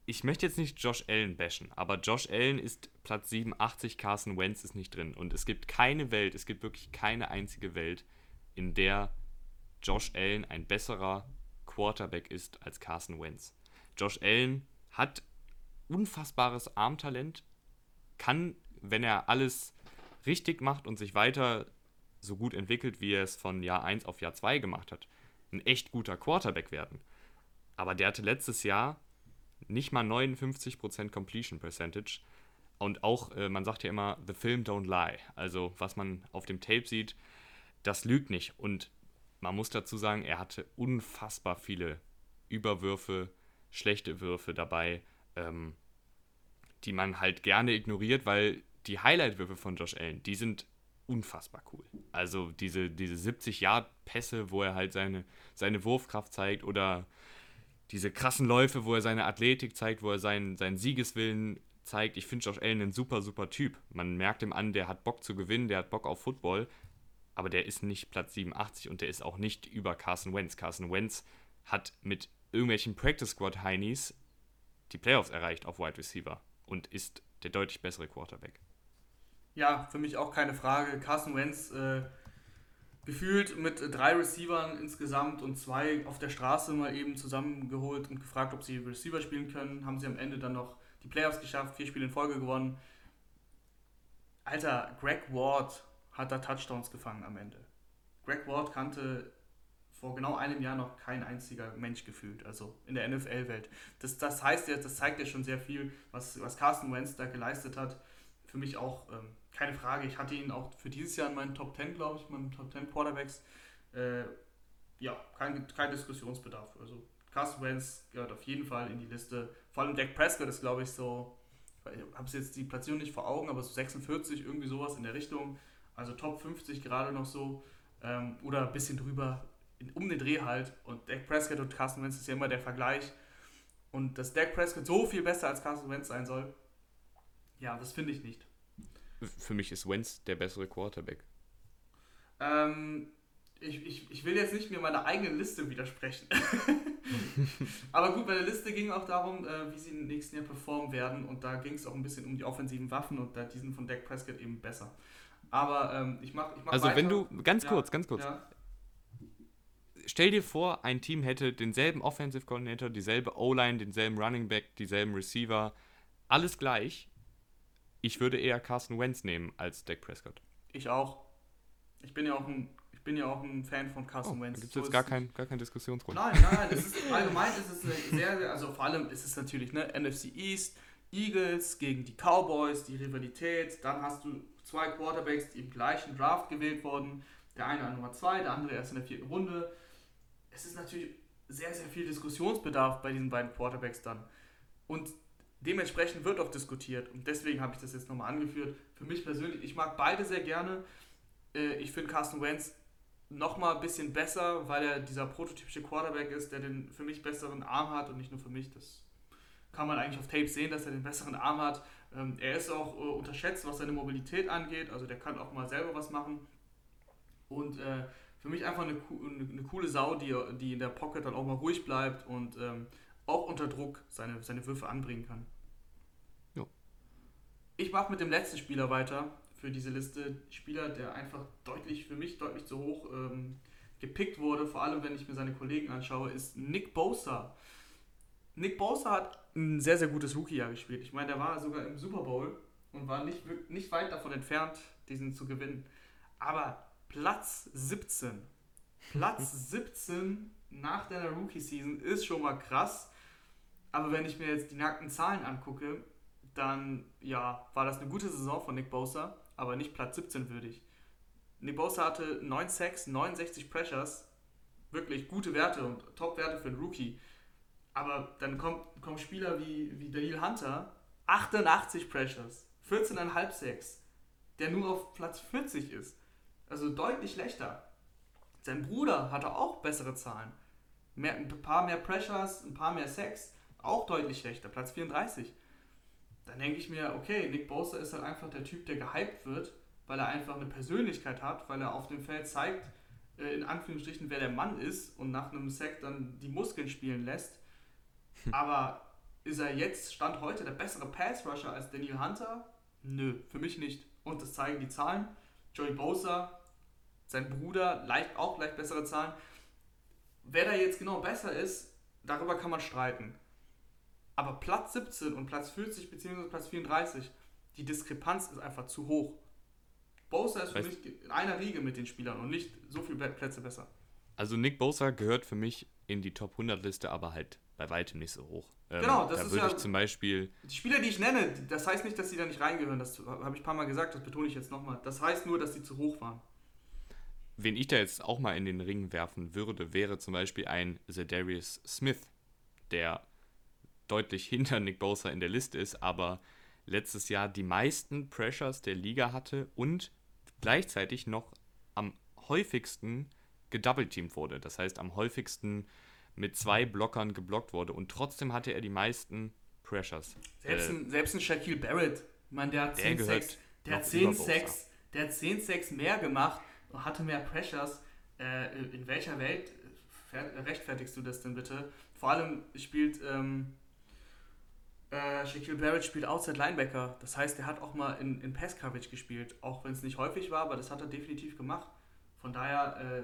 ich möchte jetzt nicht Josh Allen bashen, aber Josh Allen ist Platz 87, Carson Wentz ist nicht drin. Und es gibt keine Welt, es gibt wirklich keine einzige Welt, in der Josh Allen ein besserer Quarterback ist als Carson Wentz. Josh Allen hat unfassbares Armtalent, kann, wenn er alles richtig macht und sich weiter so gut entwickelt, wie er es von Jahr 1 auf Jahr 2 gemacht hat, ein echt guter Quarterback werden. Aber der hatte letztes Jahr nicht mal 59% Completion Percentage. Und auch, äh, man sagt ja immer, the film don't lie. Also, was man auf dem Tape sieht, das lügt nicht. Und man muss dazu sagen, er hatte unfassbar viele Überwürfe, schlechte Würfe dabei, ähm, die man halt gerne ignoriert, weil die Highlight-Würfe von Josh Allen, die sind unfassbar cool. Also diese, diese 70-Yard-Pässe, wo er halt seine, seine Wurfkraft zeigt oder diese krassen Läufe, wo er seine Athletik zeigt, wo er seinen, seinen Siegeswillen zeigt. Ich finde Josh Allen ein super, super Typ. Man merkt ihm an, der hat Bock zu gewinnen, der hat Bock auf Football aber der ist nicht Platz 87 und der ist auch nicht über Carson Wentz. Carson Wentz hat mit irgendwelchen Practice Squad Heinis die Playoffs erreicht auf Wide Receiver und ist der deutlich bessere Quarterback.
Ja, für mich auch keine Frage. Carson Wentz äh, gefühlt mit drei Receivern insgesamt und zwei auf der Straße mal eben zusammengeholt und gefragt, ob sie Receiver spielen können. Haben sie am Ende dann noch die Playoffs geschafft, vier Spiele in Folge gewonnen. Alter, Greg Ward hat er Touchdowns gefangen am Ende. Greg Ward kannte vor genau einem Jahr noch kein einziger Mensch gefühlt, also in der NFL-Welt. Das, das heißt ja, das zeigt ja schon sehr viel, was, was Carsten Wentz da geleistet hat. für mich auch ähm, keine Frage. Ich hatte ihn auch für dieses Jahr in meinen Top 10, glaube ich, meinen Top 10 Quarterbacks. Äh, ja, kein, kein Diskussionsbedarf. Also Carson Wentz gehört auf jeden Fall in die Liste. Vor allem Dak Prescott ist, glaube ich, so, ich habe jetzt die Platzierung nicht vor Augen, aber so 46, irgendwie sowas in der Richtung. Also Top 50 gerade noch so. Ähm, oder ein bisschen drüber, in, um den Dreh halt. Und Dak Prescott und Carson Wentz ist ja immer der Vergleich. Und dass Dak Prescott so viel besser als Carson Wentz sein soll, ja, das finde ich nicht.
Für mich ist Wentz der bessere Quarterback.
Ähm, ich, ich, ich will jetzt nicht mir meine eigene Liste widersprechen. Aber gut, bei der Liste ging auch darum, äh, wie sie im nächsten Jahr performen werden. Und da ging es auch ein bisschen um die offensiven Waffen und da die sind von Dak Prescott eben besser. Aber ähm, ich mache ich mach
Also weiter. wenn du, ganz ja, kurz, ganz kurz. Ja. Stell dir vor, ein Team hätte denselben Offensive Coordinator, dieselbe O-Line, denselben Running Back, dieselben Receiver, alles gleich. Ich würde eher Carson Wentz nehmen als Dak Prescott.
Ich auch. Ich bin ja auch ein bin ja auch ein Fan von Carson oh, Wentz.
Gibt es jetzt gar, kein, gar keinen Diskussionsgrund?
Nein, nein, es ist, allgemein ist es sehr, sehr, also vor allem ist es natürlich ne, NFC East, Eagles gegen die Cowboys, die Rivalität. Dann hast du zwei Quarterbacks, die im gleichen Draft gewählt wurden. Der eine an Nummer zwei, der andere erst in der vierten Runde. Es ist natürlich sehr, sehr viel Diskussionsbedarf bei diesen beiden Quarterbacks dann. Und dementsprechend wird auch diskutiert. Und deswegen habe ich das jetzt nochmal angeführt. Für mich persönlich, ich mag beide sehr gerne. Äh, ich finde Carsten Wentz nochmal ein bisschen besser, weil er dieser prototypische Quarterback ist, der den für mich besseren Arm hat und nicht nur für mich. Das kann man eigentlich auf Tape sehen, dass er den besseren Arm hat. Ähm, er ist auch äh, unterschätzt, was seine Mobilität angeht, also der kann auch mal selber was machen. Und äh, für mich einfach eine, eine, eine, coole Sau, die, die in der Pocket dann auch mal ruhig bleibt und ähm, auch unter Druck seine, seine Würfe anbringen kann. Jo. Ich mache mit dem letzten Spieler weiter, für diese Liste Spieler, der einfach deutlich, für mich deutlich zu hoch ähm, gepickt wurde, vor allem wenn ich mir seine Kollegen anschaue, ist Nick Bosa. Nick Bosa hat ein sehr, sehr gutes Rookie-Jahr gespielt. Ich meine, der war sogar im Super Bowl und war nicht, nicht weit davon entfernt, diesen zu gewinnen. Aber Platz 17, Platz 17 nach deiner Rookie-Season ist schon mal krass. Aber wenn ich mir jetzt die nackten Zahlen angucke, dann ja, war das eine gute Saison von Nick Bosa aber nicht Platz 17 würdig. Nebosa hatte 9 Sacks, 69 Pressures, wirklich gute Werte und Top-Werte für einen Rookie. Aber dann kommt, kommen Spieler wie, wie Daniel Hunter, 88 Pressures, 14,5 Sacks, der nur auf Platz 40 ist. Also deutlich schlechter. Sein Bruder hatte auch bessere Zahlen. Mehr, ein paar mehr Pressures, ein paar mehr Sacks, auch deutlich schlechter, Platz 34 dann denke ich mir, okay, Nick Bosa ist halt einfach der Typ, der gehypt wird, weil er einfach eine Persönlichkeit hat, weil er auf dem Feld zeigt, äh, in Anführungsstrichen, wer der Mann ist und nach einem Sack dann die Muskeln spielen lässt. Aber ist er jetzt, Stand heute, der bessere Pass-Rusher als Daniel Hunter? Nö, für mich nicht. Und das zeigen die Zahlen. Joey Bosa, sein Bruder, leicht, auch leicht bessere Zahlen. Wer da jetzt genau besser ist, darüber kann man streiten. Aber Platz 17 und Platz 40 bzw. Platz 34, die Diskrepanz ist einfach zu hoch. Bosa ist für weißt, mich in einer Riege mit den Spielern und nicht so viele Plätze besser.
Also Nick Bosa gehört für mich in die Top 100 Liste, aber halt bei weitem nicht so hoch.
Ähm, genau, das
da
ist
würde ja, ich zum Beispiel.
Die Spieler, die ich nenne, das heißt nicht, dass sie da nicht reingehören. Das habe ich ein paar Mal gesagt, das betone ich jetzt nochmal. Das heißt nur, dass sie zu hoch waren.
Wen ich da jetzt auch mal in den Ring werfen würde, wäre zum Beispiel ein Zedarius Smith, der deutlich hinter Nick Bosa in der Liste ist, aber letztes Jahr die meisten Pressures der Liga hatte und gleichzeitig noch am häufigsten gedoubleteamt wurde. Das heißt, am häufigsten mit zwei Blockern geblockt wurde und trotzdem hatte er die meisten Pressures.
Selbst, äh, ein, selbst ein Shaquille Barrett, meine, der hat 10 Sex, der hat 10 Sex, der hat 10 Sex mehr gemacht und hatte mehr Pressures. Äh, in welcher Welt rechtfertigst du das denn bitte? Vor allem spielt ähm, äh, Shaquille Barrett spielt Outside Linebacker. Das heißt, er hat auch mal in, in Pass Coverage gespielt. Auch wenn es nicht häufig war, aber das hat er definitiv gemacht. Von daher, äh,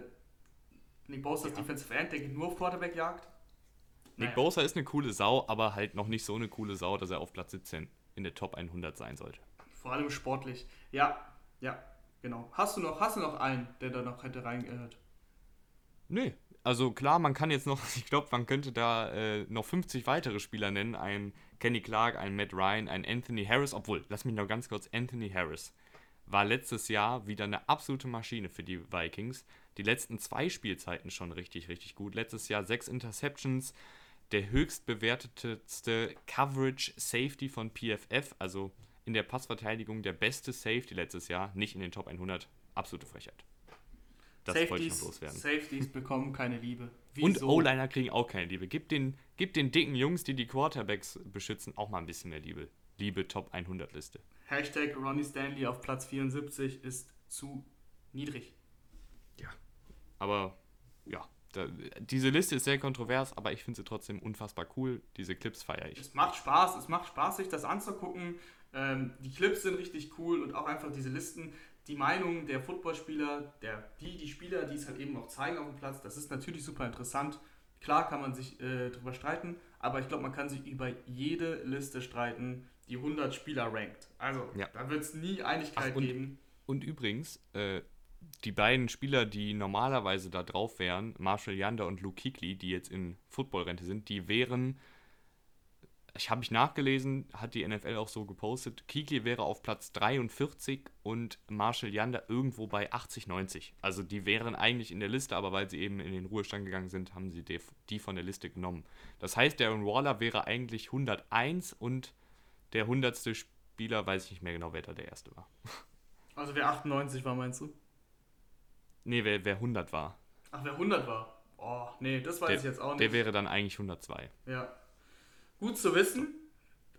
Nick Bosa ist ja. Defensive End, der nur auf Quarterback jagt.
Nick naja. Bosa ist eine coole Sau, aber halt noch nicht so eine coole Sau, dass er auf Platz 17 in der Top 100 sein sollte.
Vor allem sportlich. Ja, ja, genau. Hast du noch, hast du noch einen, der da noch hätte reingehört?
Nee, also klar, man kann jetzt noch, ich glaube, man könnte da äh, noch 50 weitere Spieler nennen. Ein Kenny Clark, ein Matt Ryan, ein Anthony Harris. Obwohl, lass mich noch ganz kurz, Anthony Harris war letztes Jahr wieder eine absolute Maschine für die Vikings. Die letzten zwei Spielzeiten schon richtig, richtig gut. Letztes Jahr sechs Interceptions, der höchst bewertetste Coverage Safety von PFF, also in der Passverteidigung der beste Safety letztes Jahr, nicht in den Top 100. Absolute Frechheit.
Das Safeties, wollte ich noch loswerden. Safeties bekommen keine Liebe.
Wieso? Und O-Liner kriegen auch keine Liebe. Gib den, gib den dicken Jungs, die die Quarterbacks beschützen, auch mal ein bisschen mehr Liebe. Liebe Top 100 Liste.
Hashtag Ronnie Stanley auf Platz 74 ist zu niedrig.
Ja. Aber ja, da, diese Liste ist sehr kontrovers, aber ich finde sie trotzdem unfassbar cool. Diese Clips feiere ich.
Es macht Spaß, es macht Spaß, sich das anzugucken. Ähm, die Clips sind richtig cool und auch einfach diese Listen. Die Meinung der Footballspieler, der, die, die Spieler, die es halt eben auch zeigen auf dem Platz, das ist natürlich super interessant. Klar kann man sich äh, drüber streiten, aber ich glaube, man kann sich über jede Liste streiten, die 100 Spieler rankt. Also, ja. da wird es nie Einigkeit Ach,
und,
geben.
Und übrigens, äh, die beiden Spieler, die normalerweise da drauf wären, Marshall Yander und Luke Kikli, die jetzt in Footballrente sind, die wären, ich habe mich nachgelesen, hat die NFL auch so gepostet, Kikli wäre auf Platz 43 und Marshall Yander irgendwo bei 80, 90. Also die wären eigentlich in der Liste, aber weil sie eben in den Ruhestand gegangen sind, haben sie die von der Liste genommen. Das heißt, Darren Waller wäre eigentlich 101 und der 100. Spieler, weiß ich nicht mehr genau, wer da der erste war.
Also wer 98 war, meinst du?
Nee, wer, wer 100 war.
Ach, wer 100 war? Oh, nee, das weiß
der,
ich jetzt auch nicht.
Der wäre dann eigentlich 102.
Ja. Gut zu wissen,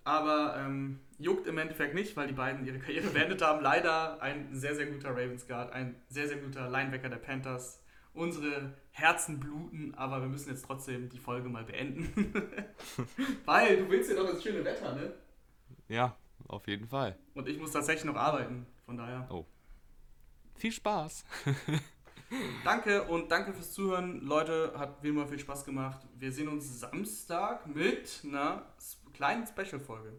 aber ähm, juckt im Endeffekt nicht, weil die beiden ihre Karriere beendet haben. Leider ein sehr, sehr guter Ravens Guard, ein sehr, sehr guter Linebacker der Panthers. Unsere Herzen bluten, aber wir müssen jetzt trotzdem die Folge mal beenden. weil du willst ja doch das schöne Wetter, ne?
Ja, auf jeden Fall.
Und ich muss tatsächlich noch arbeiten, von daher.
Oh. Viel Spaß.
danke und danke fürs Zuhören. Leute, hat wie immer viel Spaß gemacht. Wir sehen uns Samstag mit einer kleinen Special-Folge.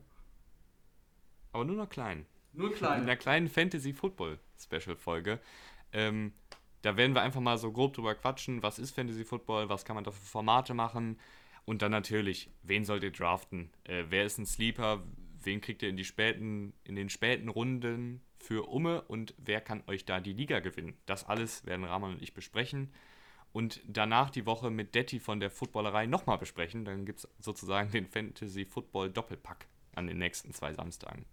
Aber nur noch klein.
Nur klein.
In einer kleinen Fantasy-Football-Special-Folge. Ähm, da werden wir einfach mal so grob drüber quatschen. Was ist Fantasy Football? Was kann man da für Formate machen? Und dann natürlich, wen sollt ihr draften? Äh, wer ist ein Sleeper? Wen kriegt ihr in, die späten, in den späten Runden für Umme und wer kann euch da die Liga gewinnen? Das alles werden Rahman und ich besprechen und danach die Woche mit Detti von der Footballerei nochmal besprechen. Dann gibt es sozusagen den Fantasy Football Doppelpack an den nächsten zwei Samstagen.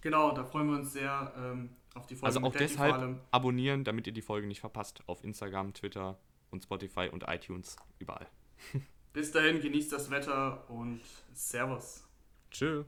Genau, da freuen wir uns sehr ähm, auf die
Folge. Also auch deshalb abonnieren, damit ihr die Folge nicht verpasst. Auf Instagram, Twitter und Spotify und iTunes, überall.
Bis dahin, genießt das Wetter und Servus.
Tschüss.